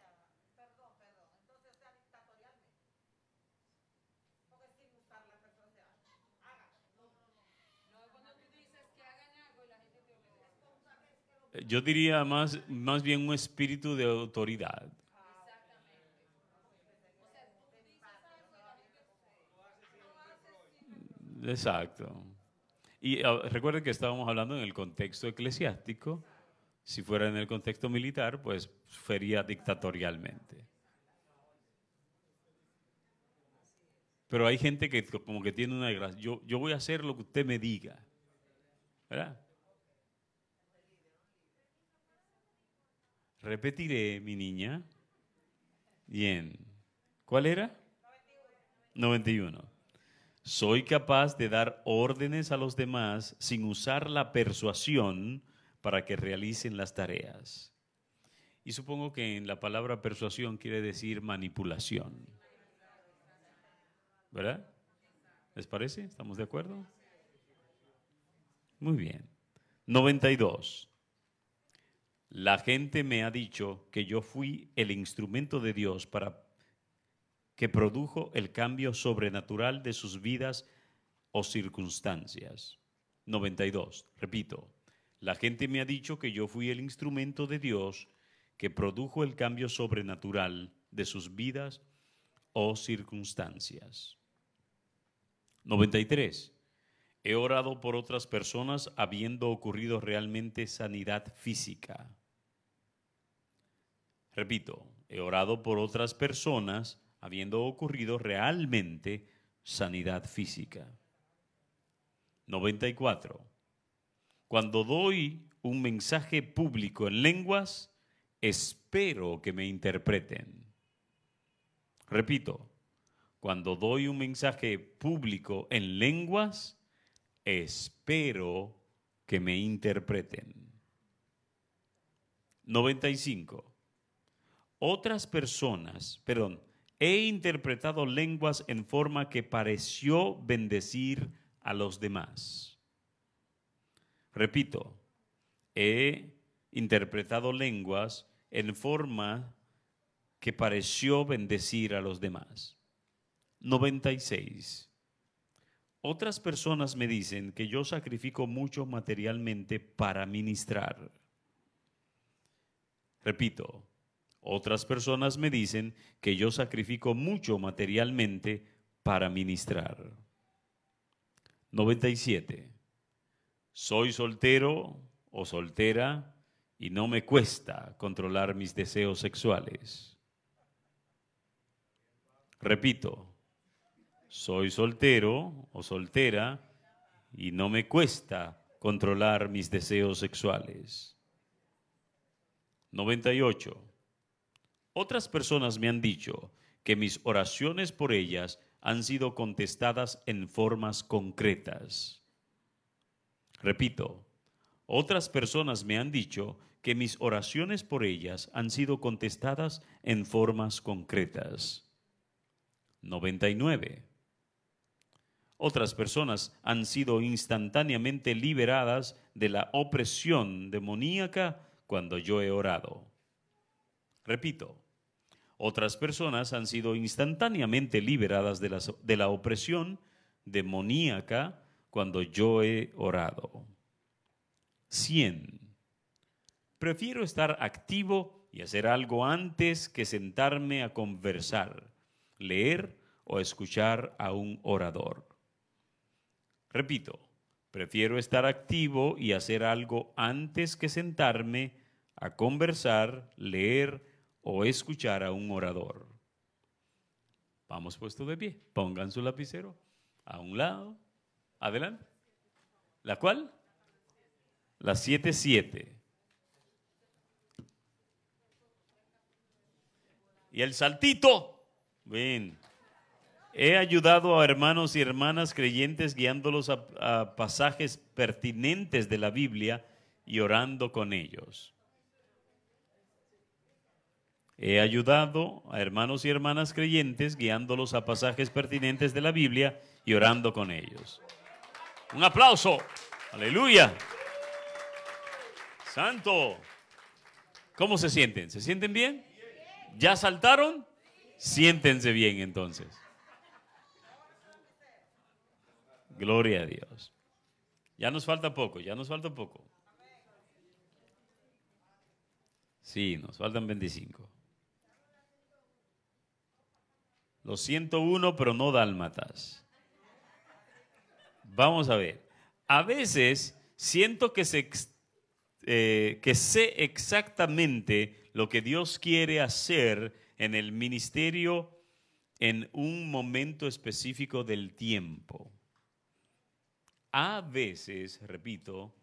Yo diría más, más bien un espíritu de autoridad. Exacto. Y ah, recuerden que estábamos hablando en el contexto eclesiástico. Si fuera en el contexto militar, pues sería dictatorialmente. Pero hay gente que como que tiene una gracia. Yo, yo voy a hacer lo que usted me diga. ¿Verdad? Repetiré, mi niña. Bien. ¿Cuál era? 91. Soy capaz de dar órdenes a los demás sin usar la persuasión para que realicen las tareas. Y supongo que en la palabra persuasión quiere decir manipulación. ¿Verdad? ¿Les parece? ¿Estamos de acuerdo? Muy bien. 92. La gente me ha dicho que yo fui el instrumento de Dios para que produjo el cambio sobrenatural de sus vidas o circunstancias. 92. Repito, la gente me ha dicho que yo fui el instrumento de Dios que produjo el cambio sobrenatural de sus vidas o circunstancias. 93. He orado por otras personas habiendo ocurrido realmente sanidad física. Repito, he orado por otras personas habiendo ocurrido realmente sanidad física. 94. Cuando doy un mensaje público en lenguas, espero que me interpreten. Repito, cuando doy un mensaje público en lenguas, espero que me interpreten. 95. Otras personas, perdón, he interpretado lenguas en forma que pareció bendecir a los demás. Repito, he interpretado lenguas en forma que pareció bendecir a los demás. 96. Otras personas me dicen que yo sacrifico mucho materialmente para ministrar. Repito, otras personas me dicen que yo sacrifico mucho materialmente para ministrar. 97. Soy soltero o soltera y no me cuesta controlar mis deseos sexuales. Repito, soy soltero o soltera y no me cuesta controlar mis deseos sexuales. 98. Otras personas me han dicho que mis oraciones por ellas han sido contestadas en formas concretas. Repito, otras personas me han dicho que mis oraciones por ellas han sido contestadas en formas concretas. 99. Otras personas han sido instantáneamente liberadas de la opresión demoníaca cuando yo he orado. Repito, otras personas han sido instantáneamente liberadas de la, de la opresión demoníaca cuando yo he orado. 100. Prefiero estar activo y hacer algo antes que sentarme a conversar, leer o escuchar a un orador. Repito, prefiero estar activo y hacer algo antes que sentarme a conversar, leer o escuchar a un orador. Vamos puesto de pie. Pongan su lapicero a un lado. Adelante. ¿La cual? La 7-7. Y el saltito. Ven. He ayudado a hermanos y hermanas creyentes guiándolos a, pasajes pertinentes de la Biblia y orando con ellos. He ayudado a hermanos y hermanas creyentes guiándolos a pasajes pertinentes de la Biblia y orando con ellos. Un aplauso. Aleluya. Santo. ¿Cómo se sienten? ¿Se sienten bien? ¿Ya saltaron? Siéntense bien entonces. Gloria a Dios. Ya nos falta poco, ya nos falta poco. Sí, nos faltan 25. Los 101, pero no dálmatas. Vamos a ver. A veces siento eh, que sé exactamente lo que Dios quiere hacer en el ministerio en un momento específico del tiempo a veces, repito,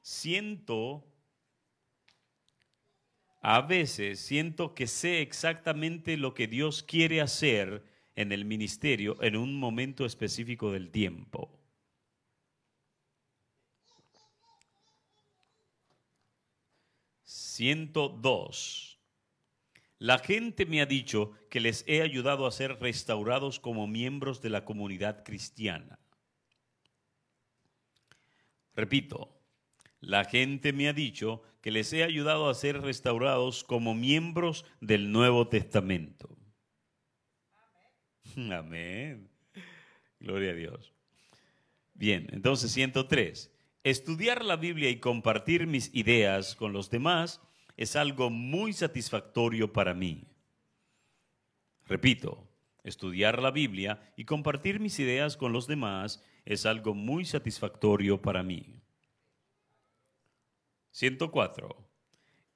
siento, a veces siento que sé exactamente lo que Dios quiere hacer en el ministerio en un momento específico del tiempo. Ciento dos. La gente me ha dicho que les he ayudado a ser restaurados como miembros de la comunidad cristiana. Repito, la gente me ha dicho que les he ayudado a ser restaurados como miembros del Nuevo Testamento. Amén. Gloria a Dios. Bien, entonces 103. Estudiar la Biblia y compartir mis ideas con los demás es algo muy satisfactorio para mí. Repito, estudiar la Biblia y compartir mis ideas con los demás es algo muy satisfactorio para mí. 104.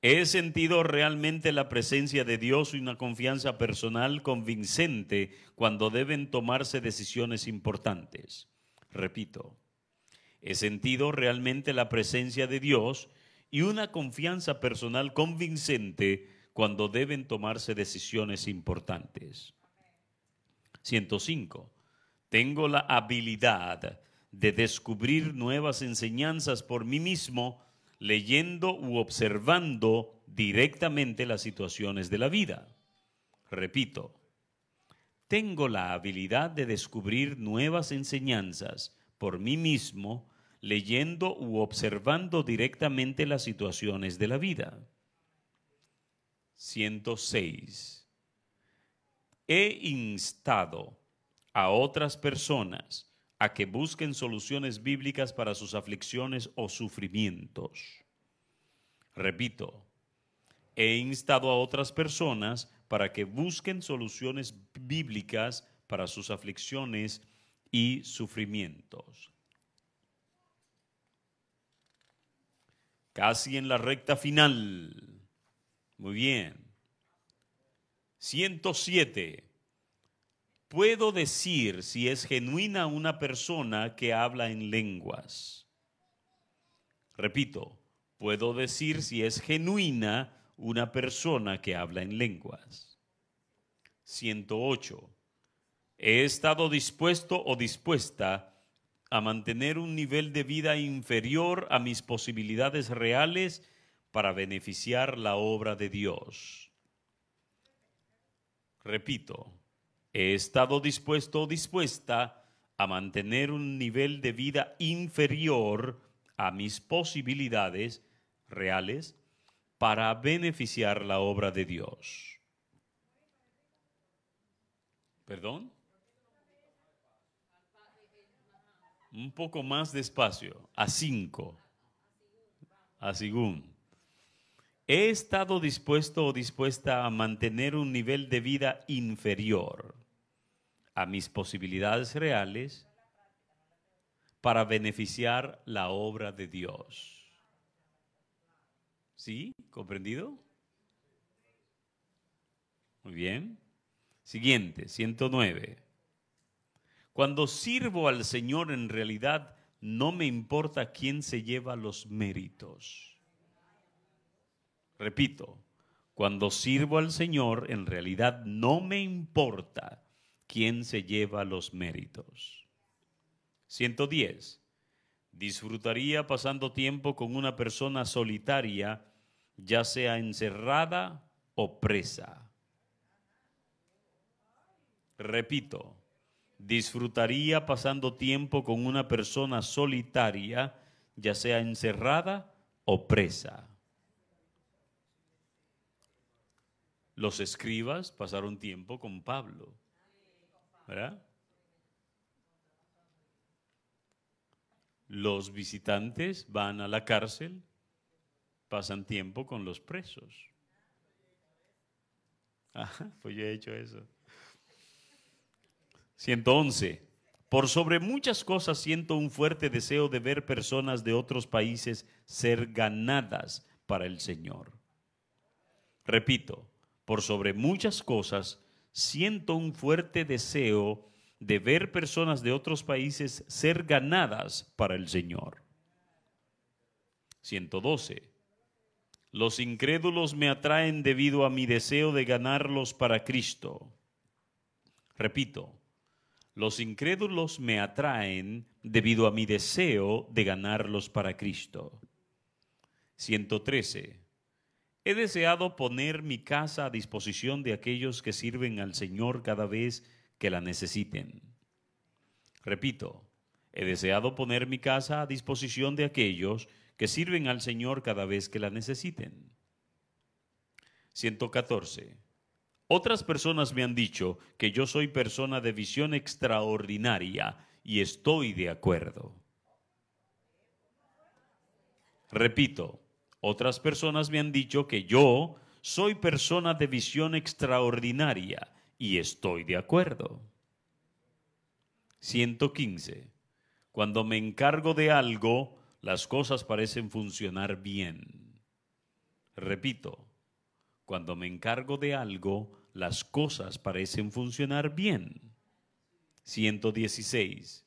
He sentido realmente la presencia de Dios y una confianza personal convincente cuando deben tomarse decisiones importantes. Repito, he sentido realmente la presencia de Dios y una confianza personal convincente cuando deben tomarse decisiones importantes. 105. Tengo la habilidad de descubrir nuevas enseñanzas por mí mismo leyendo u observando directamente las situaciones de la vida. Repito, tengo la habilidad de descubrir nuevas enseñanzas por mí mismo leyendo u observando directamente las situaciones de la vida. 106. He instado a otras personas a que busquen soluciones bíblicas para sus aflicciones o sufrimientos. Repito, he instado a otras personas para que busquen soluciones bíblicas para sus aflicciones y sufrimientos. Casi en la recta final. Muy bien. 107 puedo decir si es genuina una persona que habla en lenguas. Repito, puedo decir si es genuina una persona que habla en lenguas. 108. He estado dispuesto o dispuesta a mantener un nivel de vida inferior a mis posibilidades reales para beneficiar la obra de Dios. Repito, he estado dispuesto o dispuesta a mantener un nivel de vida inferior a mis posibilidades reales para beneficiar la obra de Dios. ¿Perdón? Un poco más despacio, a cinco, a según. He estado dispuesto o dispuesta a mantener un nivel de vida inferior a mis posibilidades reales para beneficiar la obra de Dios. ¿Sí? ¿Comprendido? Muy bien. Siguiente, 109. Cuando sirvo al Señor en realidad no me importa quién se lleva los méritos. Repito, cuando sirvo al Señor en realidad no me importa quién se lleva los méritos. 110. Disfrutaría pasando tiempo con una persona solitaria, ya sea encerrada o presa. Repito, disfrutaría pasando tiempo con una persona solitaria, ya sea encerrada o presa. Los escribas pasaron tiempo con Pablo, ¿verdad? Los visitantes van a la cárcel, pasan tiempo con los presos. Ajá, pues yo he hecho eso. 111. Por sobre muchas cosas siento un fuerte deseo de ver personas de otros países ser ganadas para el Señor. Repito, por sobre muchas cosas siento un fuerte deseo de ver personas de otros países ser ganadas para el Señor. 112. Los incrédulos me atraen debido a mi deseo de ganarlos para Cristo. Repito, los incrédulos me atraen debido a mi deseo de ganarlos para Cristo. 113. He deseado poner mi casa a disposición de aquellos que sirven al Señor cada vez que la necesiten. Repito, he deseado poner mi casa a disposición de aquellos que sirven al Señor cada vez que la necesiten. 114. Otras personas me han dicho que yo soy persona de visión extraordinaria y estoy de acuerdo. Repito, otras personas me han dicho que yo soy persona de visión extraordinaria y estoy de acuerdo. 115. Cuando me encargo de algo, las cosas parecen funcionar bien. Repito, cuando me encargo de algo, las cosas parecen funcionar bien. 116.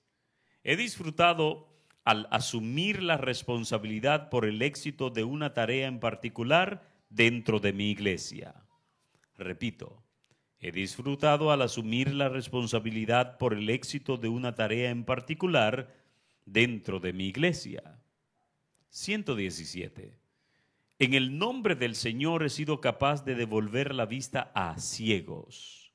He disfrutado al asumir la responsabilidad por el éxito de una tarea en particular dentro de mi iglesia. Repito, He disfrutado al asumir la responsabilidad por el éxito de una tarea en particular dentro de mi iglesia. 117. En el nombre del Señor he sido capaz de devolver la vista a ciegos.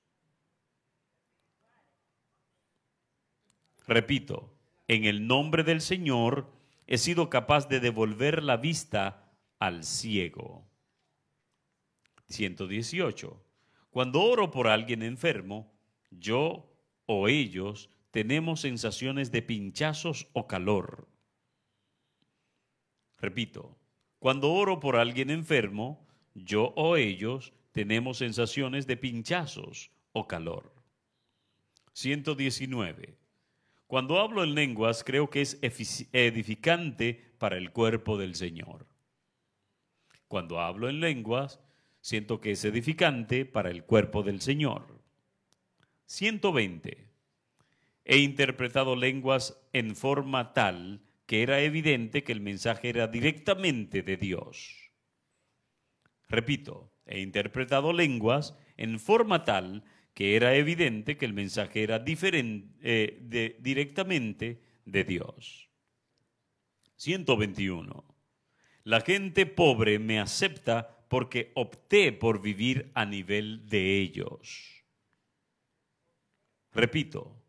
Repito, en el nombre del Señor he sido capaz de devolver la vista al ciego. 118 cuando oro por alguien enfermo, yo o ellos tenemos sensaciones de pinchazos o calor. Repito, cuando oro por alguien enfermo, yo o ellos tenemos sensaciones de pinchazos o calor. 119. Cuando hablo en lenguas creo que es edificante para el cuerpo del Señor. Cuando hablo en lenguas Siento que es edificante para el cuerpo del Señor. 120. He interpretado lenguas en forma tal que era evidente que el mensaje era directamente de Dios. Repito, he interpretado lenguas en forma tal que era evidente que el mensaje era diferente, eh, directamente de Dios. 121. La gente pobre me acepta porque opté por vivir a nivel de ellos. Repito,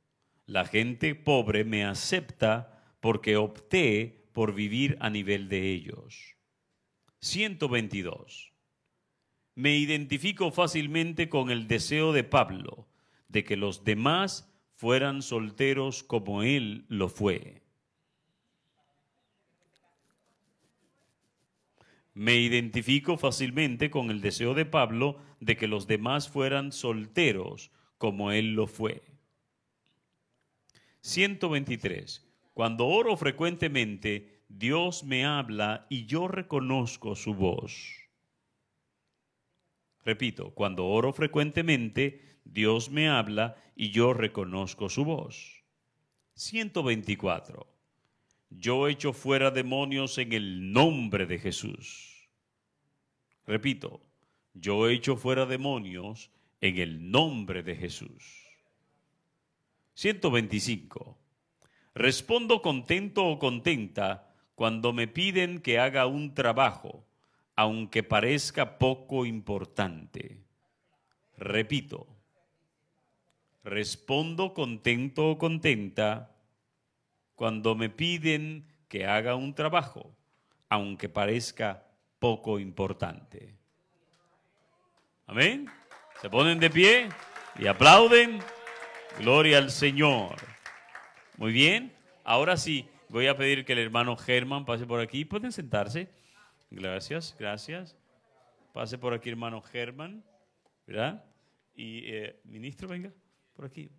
la gente pobre me acepta porque opté por vivir a nivel de ellos. 122. Me identifico fácilmente con el deseo de Pablo de que los demás fueran solteros como él lo fue. Me identifico fácilmente con el deseo de Pablo de que los demás fueran solteros como él lo fue. 123. Cuando oro frecuentemente, Dios me habla y yo reconozco su voz. Repito, cuando oro frecuentemente, Dios me habla y yo reconozco su voz. 124. Yo echo fuera demonios en el nombre de Jesús. Repito, yo echo fuera demonios en el nombre de Jesús. 125. Respondo contento o contenta cuando me piden que haga un trabajo, aunque parezca poco importante. Repito, respondo contento o contenta cuando me piden que haga un trabajo, aunque parezca poco importante. Amén. Se ponen de pie y aplauden. Gloria al Señor. Muy bien. Ahora sí, voy a pedir que el hermano Germán pase por aquí. Pueden sentarse. Gracias, gracias. Pase por aquí, hermano Germán. ¿Verdad? Y eh, ministro, venga por aquí.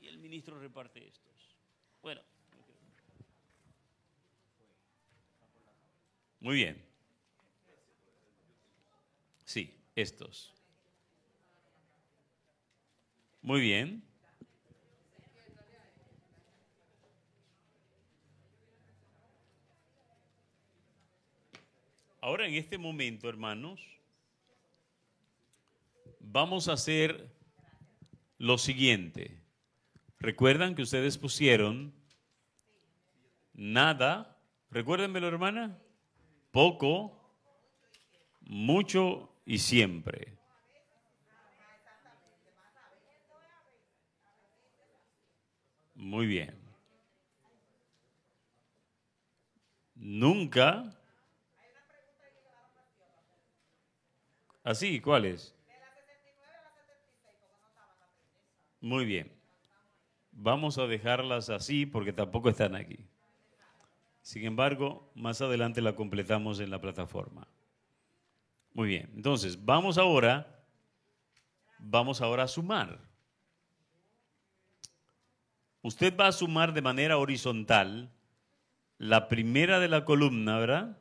Y el ministro reparte estos. Bueno. Muy bien. Sí, estos. Muy bien. Ahora en este momento, hermanos, vamos a hacer lo siguiente. Recuerdan que ustedes pusieron nada, recuérdenmelo hermana, poco, mucho y siempre. Muy bien. Nunca. ¿Así? ¿Cuál es? Muy bien. Vamos a dejarlas así porque tampoco están aquí. Sin embargo, más adelante la completamos en la plataforma. Muy bien. Entonces, vamos ahora, vamos ahora a sumar. Usted va a sumar de manera horizontal la primera de la columna, ¿verdad?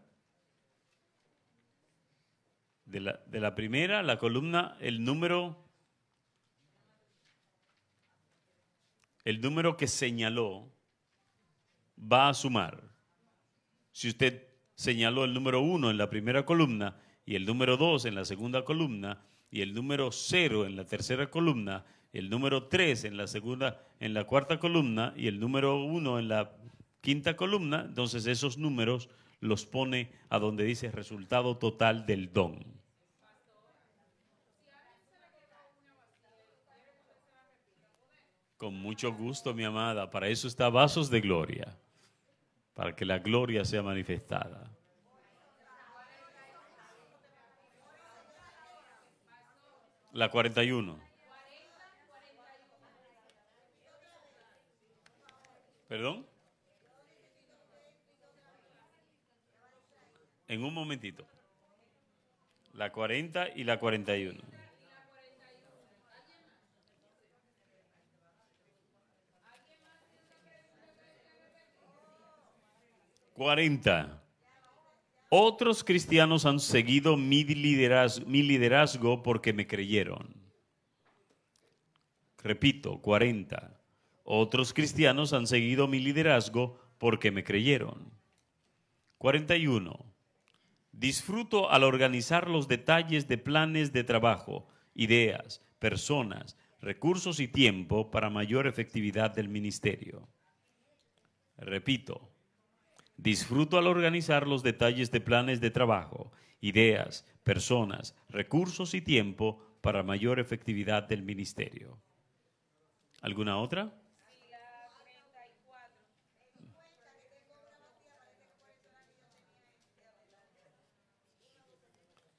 De la, de la primera, la columna, el número el número que señaló va a sumar. Si usted señaló el número 1 en la primera columna y el número 2 en la segunda columna y el número 0 en la tercera columna, el número 3 en la segunda en la cuarta columna y el número 1 en la quinta columna, entonces esos números los pone a donde dice resultado total del don. Con mucho gusto, mi amada. Para eso está Vasos de Gloria. Para que la gloria sea manifestada. La 41. ¿Perdón? En un momentito. La 40 y la 41. 40. Otros cristianos han seguido mi liderazgo, porque me creyeron. Repito, 40. Otros cristianos han seguido mi liderazgo porque me creyeron. 41. Disfruto al organizar los detalles de planes de trabajo, ideas, personas, recursos y tiempo para mayor efectividad del ministerio. Repito, Disfruto al organizar los detalles de planes de trabajo, ideas, personas, recursos y tiempo para mayor efectividad del ministerio. ¿Alguna otra?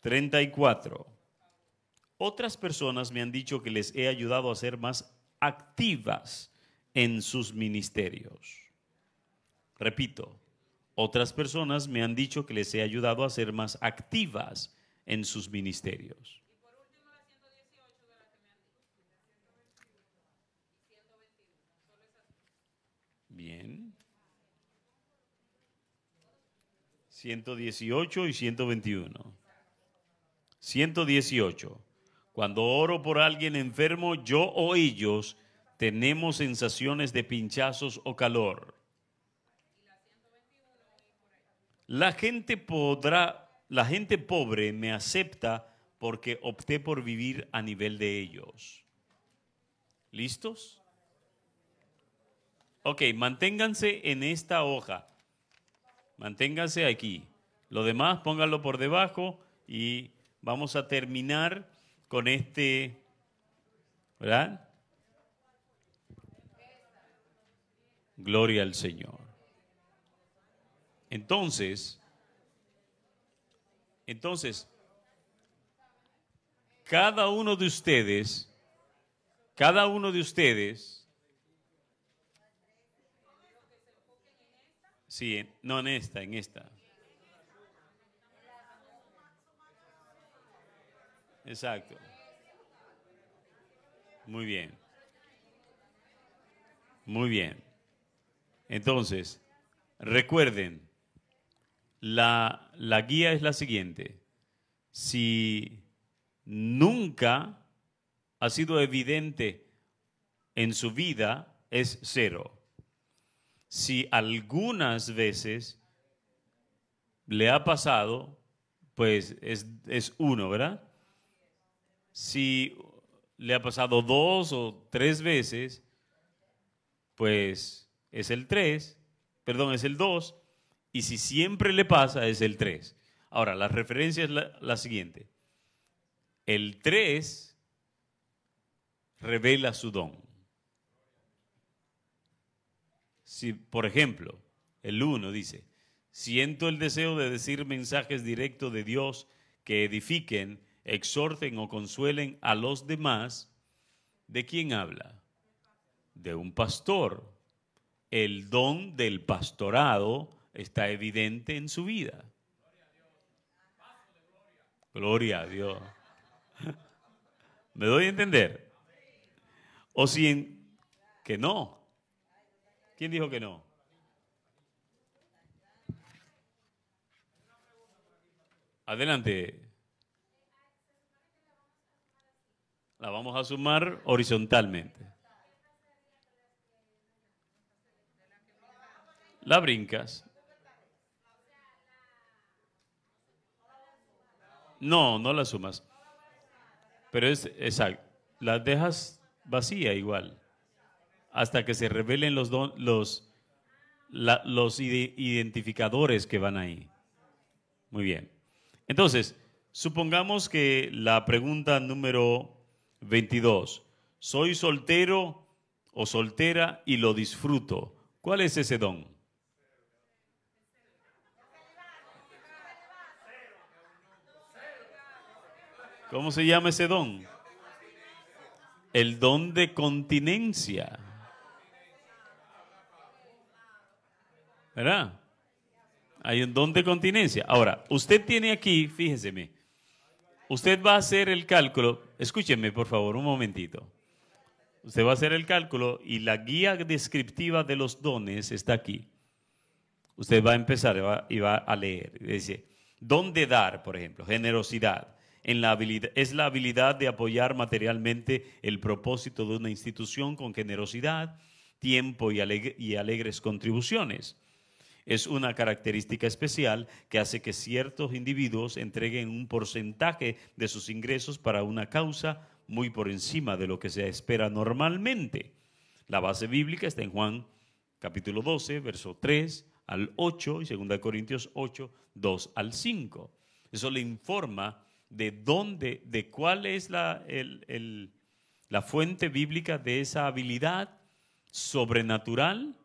34. Otras personas me han dicho que les he ayudado a ser más activas en sus ministerios. Repito, otras personas me han dicho que les he ayudado a ser más activas en sus ministerios. Bien. 118 y 121. 118. Cuando oro por alguien enfermo, yo o ellos tenemos sensaciones de pinchazos o calor. La gente podrá, la gente pobre me acepta porque opté por vivir a nivel de ellos. ¿Listos? Ok, manténganse en esta hoja. Manténganse aquí. Lo demás pónganlo por debajo y vamos a terminar con este, ¿verdad? Gloria al Señor. Entonces, entonces, cada uno de ustedes, cada uno de ustedes, sí, no en esta, en esta. Exacto. Muy bien. Muy bien. Entonces, recuerden, la, la, guía es la siguiente. Si nunca ha sido evidente en su vida, es cero. Si algunas veces le ha pasado, pues es, es uno, ¿verdad? Si le ha pasado dos o tres veces, pues es el tres, perdón, es el dos, y si siempre le pasa, es el tres. Ahora, la referencia es la, siguiente. El tres revela su don. Si, por ejemplo, el uno dice, siento el deseo de decir mensajes directos de Dios que edifiquen exhorten o consuelen a los demás, ¿de quién habla? De un pastor. El don del pastorado está evidente en su vida. Gloria a Dios. ¿Me doy a entender? O si que no. ¿Quién dijo que no? Adelante. La vamos a sumar horizontalmente. La brincas. No, no la sumas. Pero es exacto. La dejas vacía igual. Hasta que se revelen los, los, los identificadores que van ahí. Muy bien. Entonces, supongamos que la pregunta número 22. Soy soltero o soltera y lo disfruto. ¿Cuál es ese don? ¿Cómo se llama ese don? El don de continencia. ¿Verdad? Hay un don de continencia. Ahora, usted tiene aquí, fíjese, usted va a hacer el cálculo Escúcheme, por favor, un momentito. Usted va a hacer el cálculo y la guía descriptiva de los dones está aquí. Usted va a empezar y va, a leer. Dice, ¿dónde dar, por ejemplo? Generosidad. Es la habilidad de apoyar materialmente el propósito de una institución con generosidad, tiempo y alegres contribuciones es una característica especial que hace que ciertos individuos entreguen un porcentaje de sus ingresos para una causa muy por encima de lo que se espera normalmente. La base bíblica está en Juan capítulo 12, verso 3 al 8 y 2 Corintios 8, 2 al 5. Eso le informa de dónde, de cuál es la, la fuente bíblica de esa habilidad sobrenatural.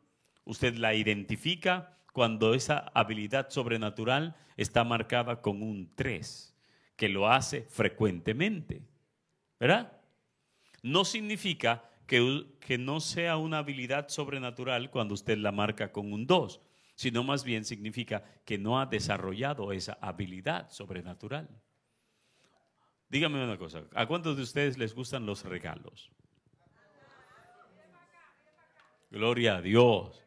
Usted la identifica cuando esa habilidad sobrenatural está marcada con un 3, que lo hace frecuentemente. ¿Verdad? No significa que, que, no sea una habilidad sobrenatural cuando usted la marca con un 2, sino más bien significa que no ha desarrollado esa habilidad sobrenatural. Dígame una cosa, ¿a cuántos de ustedes les gustan los regalos? Gloria a Dios.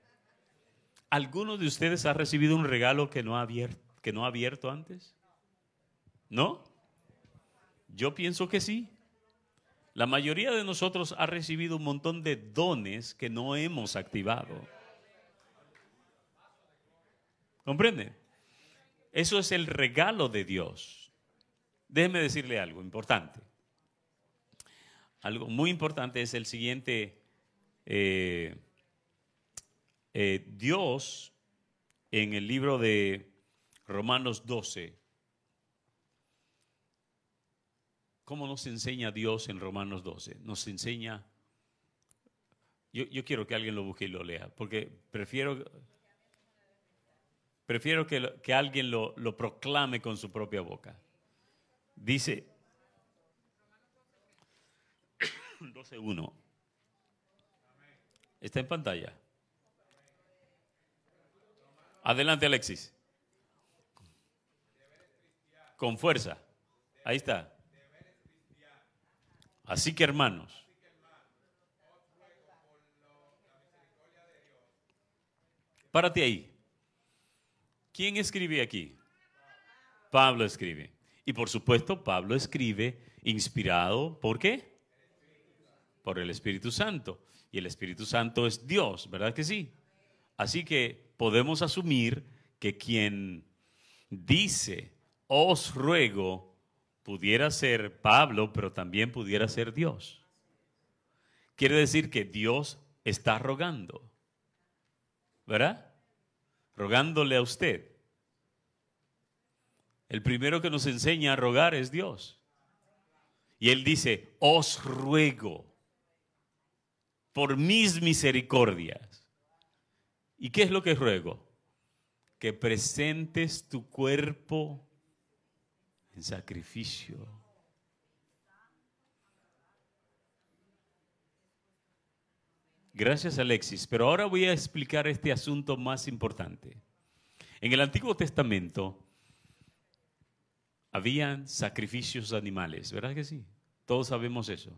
¿Alguno de ustedes ha recibido un regalo que no ha abierto, que no ha abierto antes? ¿No? Yo pienso que sí. La mayoría de nosotros ha recibido un montón de dones que no hemos activado. ¿Comprende? Eso es el regalo de Dios. Déjeme decirle algo importante. Algo muy importante es el siguiente. Eh, eh, Dios en el libro de Romanos 12 ¿Cómo nos enseña Dios en Romanos 12? Nos enseña, yo, quiero que alguien lo busque y lo lea, porque prefiero, prefiero que, que alguien lo, lo proclame con su propia boca. Dice 12.1. Está en pantalla. Adelante, Alexis. Con fuerza. Ahí está. Así que hermanos, párate ahí. ¿Quién escribe aquí? Pablo escribe. Y por supuesto, Pablo escribe inspirado, ¿por qué? Por el Espíritu Santo. Y el Espíritu Santo es Dios, ¿verdad que sí? Así que podemos asumir que quien dice, os ruego pudiera ser Pablo, pero también pudiera ser Dios. Quiere decir que Dios está rogando, ¿verdad? Rogándole a usted. El primero que nos enseña a rogar es Dios. Y Él dice, os ruego por mis misericordias. ¿Y qué es lo que ruego? Que presentes tu cuerpo en sacrificio. Gracias Alexis, pero ahora voy a explicar este asunto más importante. En el Antiguo Testamento habían sacrificios animales, ¿verdad que sí? Todos sabemos eso.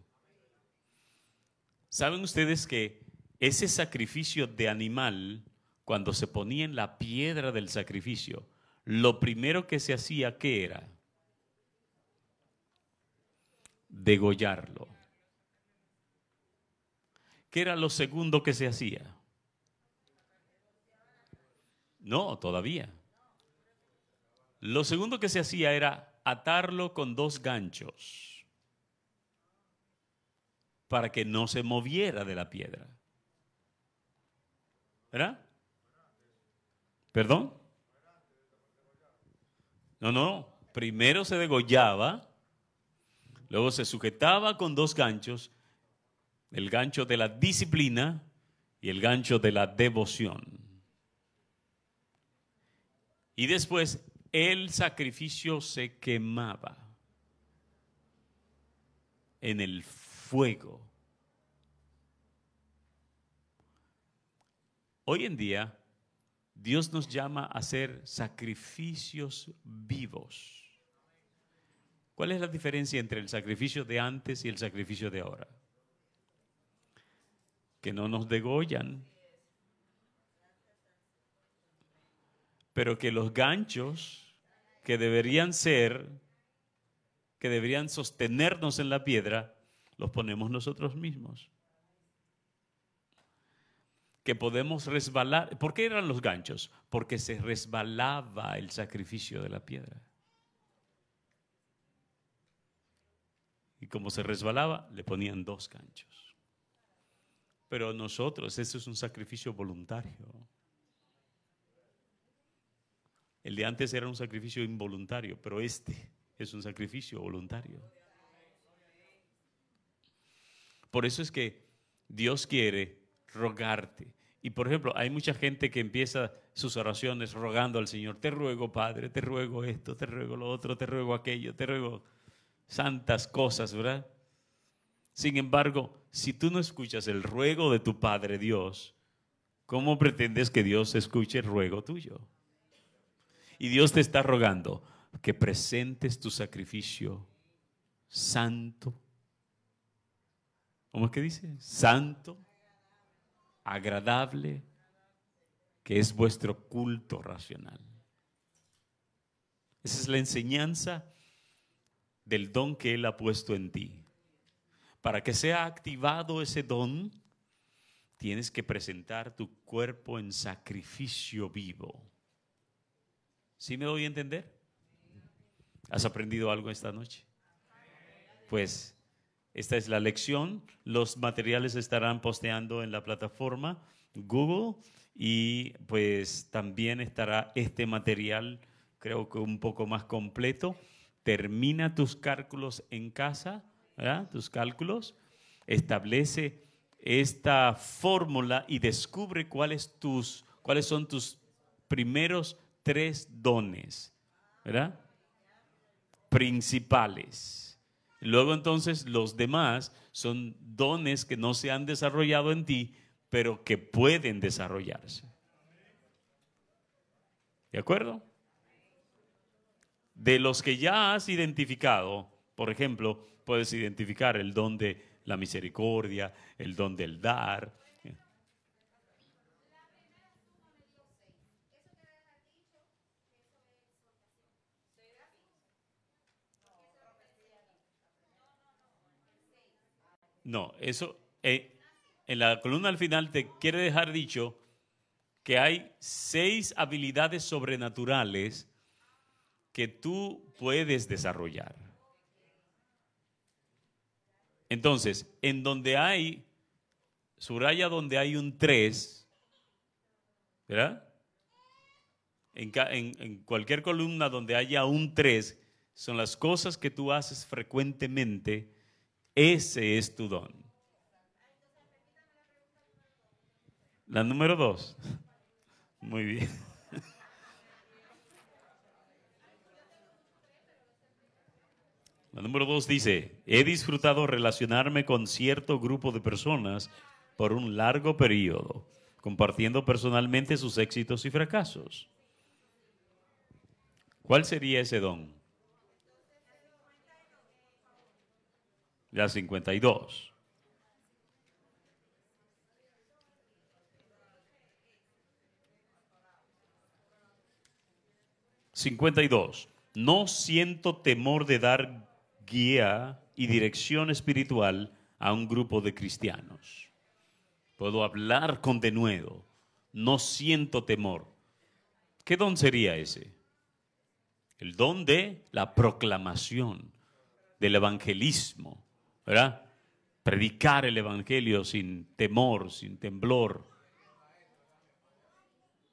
¿Saben ustedes que ese sacrificio de animal, cuando se ponía en la piedra del sacrificio, lo primero que se hacía, ¿qué era? degollarlo. ¿Qué era lo segundo que se hacía? No, todavía. Lo segundo que se hacía era atarlo con dos ganchos para que no se moviera de la piedra. ¿Verdad? ¿Perdón? No, no. Primero se degollaba Luego se sujetaba con dos ganchos, el gancho de la disciplina y el gancho de la devoción. Y después el sacrificio se quemaba en el fuego. Hoy en día, Dios nos llama a hacer sacrificios vivos. ¿Cuál es la diferencia entre el sacrificio de antes y el sacrificio de ahora? Que no nos degollan, pero que los ganchos que deberían ser, que deberían sostenernos en la piedra, los ponemos nosotros mismos. Que podemos resbalar. ¿Por qué eran los ganchos? Porque se resbalaba el sacrificio de la piedra. Y como se resbalaba, le ponían dos ganchos. Pero nosotros, eso es un sacrificio voluntario. El de antes era un sacrificio involuntario, pero este es un sacrificio voluntario. Por eso es que Dios quiere rogarte. Y por ejemplo, hay mucha gente que empieza sus oraciones rogando al Señor, te ruego Padre, te ruego esto, te ruego lo otro, te ruego aquello, te ruego santas cosas, ¿verdad? Sin embargo, si tú no escuchas el ruego de tu Padre Dios, ¿cómo pretendes que Dios escuche el ruego tuyo? Y Dios te está rogando que presentes tu sacrificio santo. ¿Cómo es que dice? Santo, agradable, que es vuestro culto racional. Esa es la enseñanza del don que Él ha puesto en ti. Para que sea activado ese don, tienes que presentar tu cuerpo en sacrificio vivo. ¿Sí me doy a entender? ¿Has aprendido algo esta noche? Pues esta es la lección. Los materiales estarán posteando en la plataforma Google y pues también estará este material, creo que un poco más completo. Termina tus cálculos en casa, ¿verdad? Tus cálculos. Establece esta fórmula y descubre cuáles, tus, cuáles son tus primeros tres dones, ¿verdad? Principales. Luego entonces los demás son dones que no se han desarrollado en ti, pero que pueden desarrollarse. ¿De acuerdo? De los que ya has identificado, por ejemplo, puedes identificar el don de la misericordia, el don del dar, No, eso eh, en la columna al final te quiere dejar dicho que hay seis habilidades sobrenaturales que tú puedes desarrollar. Entonces, en donde hay, subraya donde hay un 3, ¿verdad? En, en, cualquier columna donde haya un 3, son las cosas que tú haces frecuentemente ese es tu don. La número dos. Muy bien. La número dos dice, he disfrutado relacionarme con cierto grupo de personas por un largo periodo, compartiendo personalmente sus éxitos y fracasos. ¿Cuál sería ese don? La 52. Cincuenta y dos. No siento temor de dar guía y dirección espiritual a un grupo de cristianos. Puedo hablar con denuedo. No siento temor. ¿Qué don sería ese? El don de la proclamación, del evangelismo, ¿verdad? Predicar el Evangelio sin temor, sin temblor.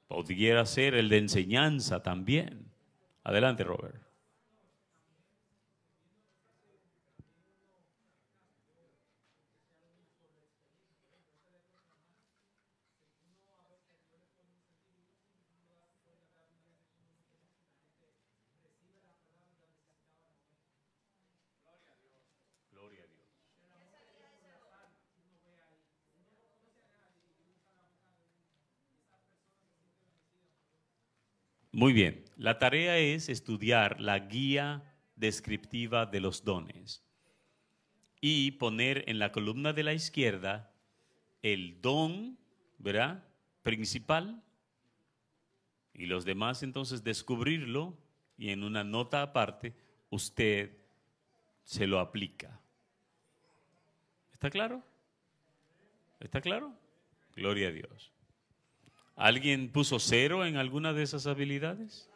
Podría ser el de enseñanza también. Adelante, Robert. Muy bien, la tarea es estudiar la guía descriptiva de los dones y poner en la columna de la izquierda el don, ¿verdad? Principal y los demás entonces descubrirlo y en una nota aparte usted se lo aplica. ¿Está claro? ¿Está claro? Gloria a Dios. ¿Alguien puso cero en alguna de esas habilidades?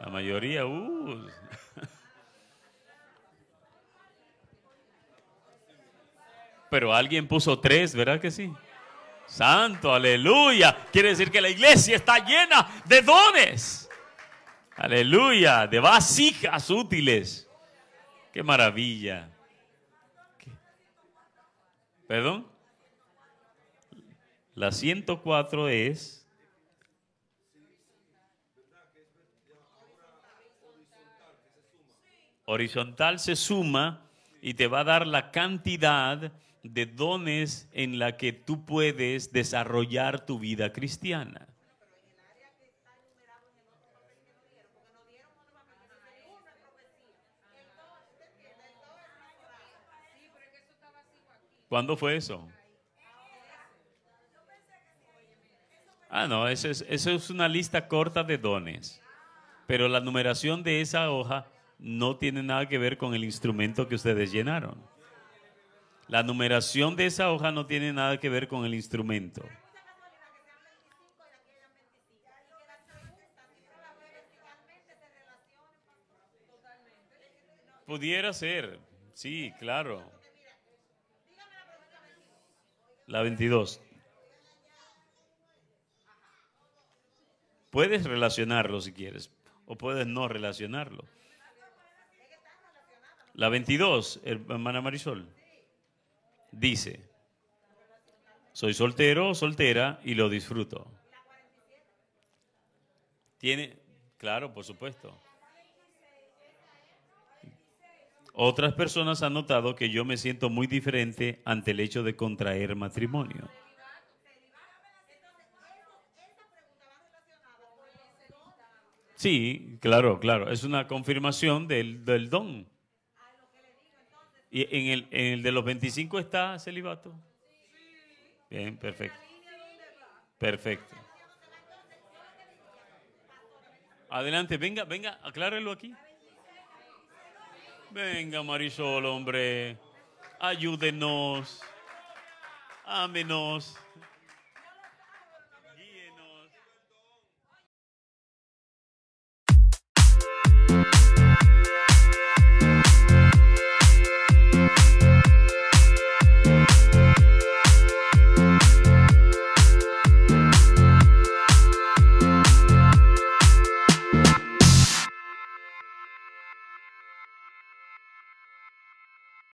La mayoría, uh. Pero alguien puso tres, ¿verdad que sí? Santo, aleluya. Quiere decir que la iglesia está llena de dones. Aleluya, de vasijas útiles. Qué maravilla. ¿Perdón? La 104 es... Horizontal se suma y te va a dar la cantidad de dones en la que tú puedes desarrollar tu vida cristiana. ¿Cuándo fue eso? Ah, no, eso es, eso es una lista corta de dones. Pero la numeración de esa hoja no tiene nada que ver con el instrumento que ustedes llenaron. La numeración de esa hoja no tiene nada que ver con el instrumento. Pudiera ser, sí, claro. La 22. Puedes relacionarlo si quieres, o puedes no relacionarlo. La 22, hermana Marisol, dice, soy soltero o soltera y lo disfruto. Tiene, claro, por supuesto. Otras personas han notado que yo me siento muy diferente ante el hecho de contraer matrimonio. Sí, claro, claro. Es una confirmación del, don. ¿Y en el, en el de los 25 está celibato? Bien, perfecto. Perfecto. Adelante, venga, venga, aclárelo aquí. Venga, Marisol, hombre. Ayúdenos. Ámenos.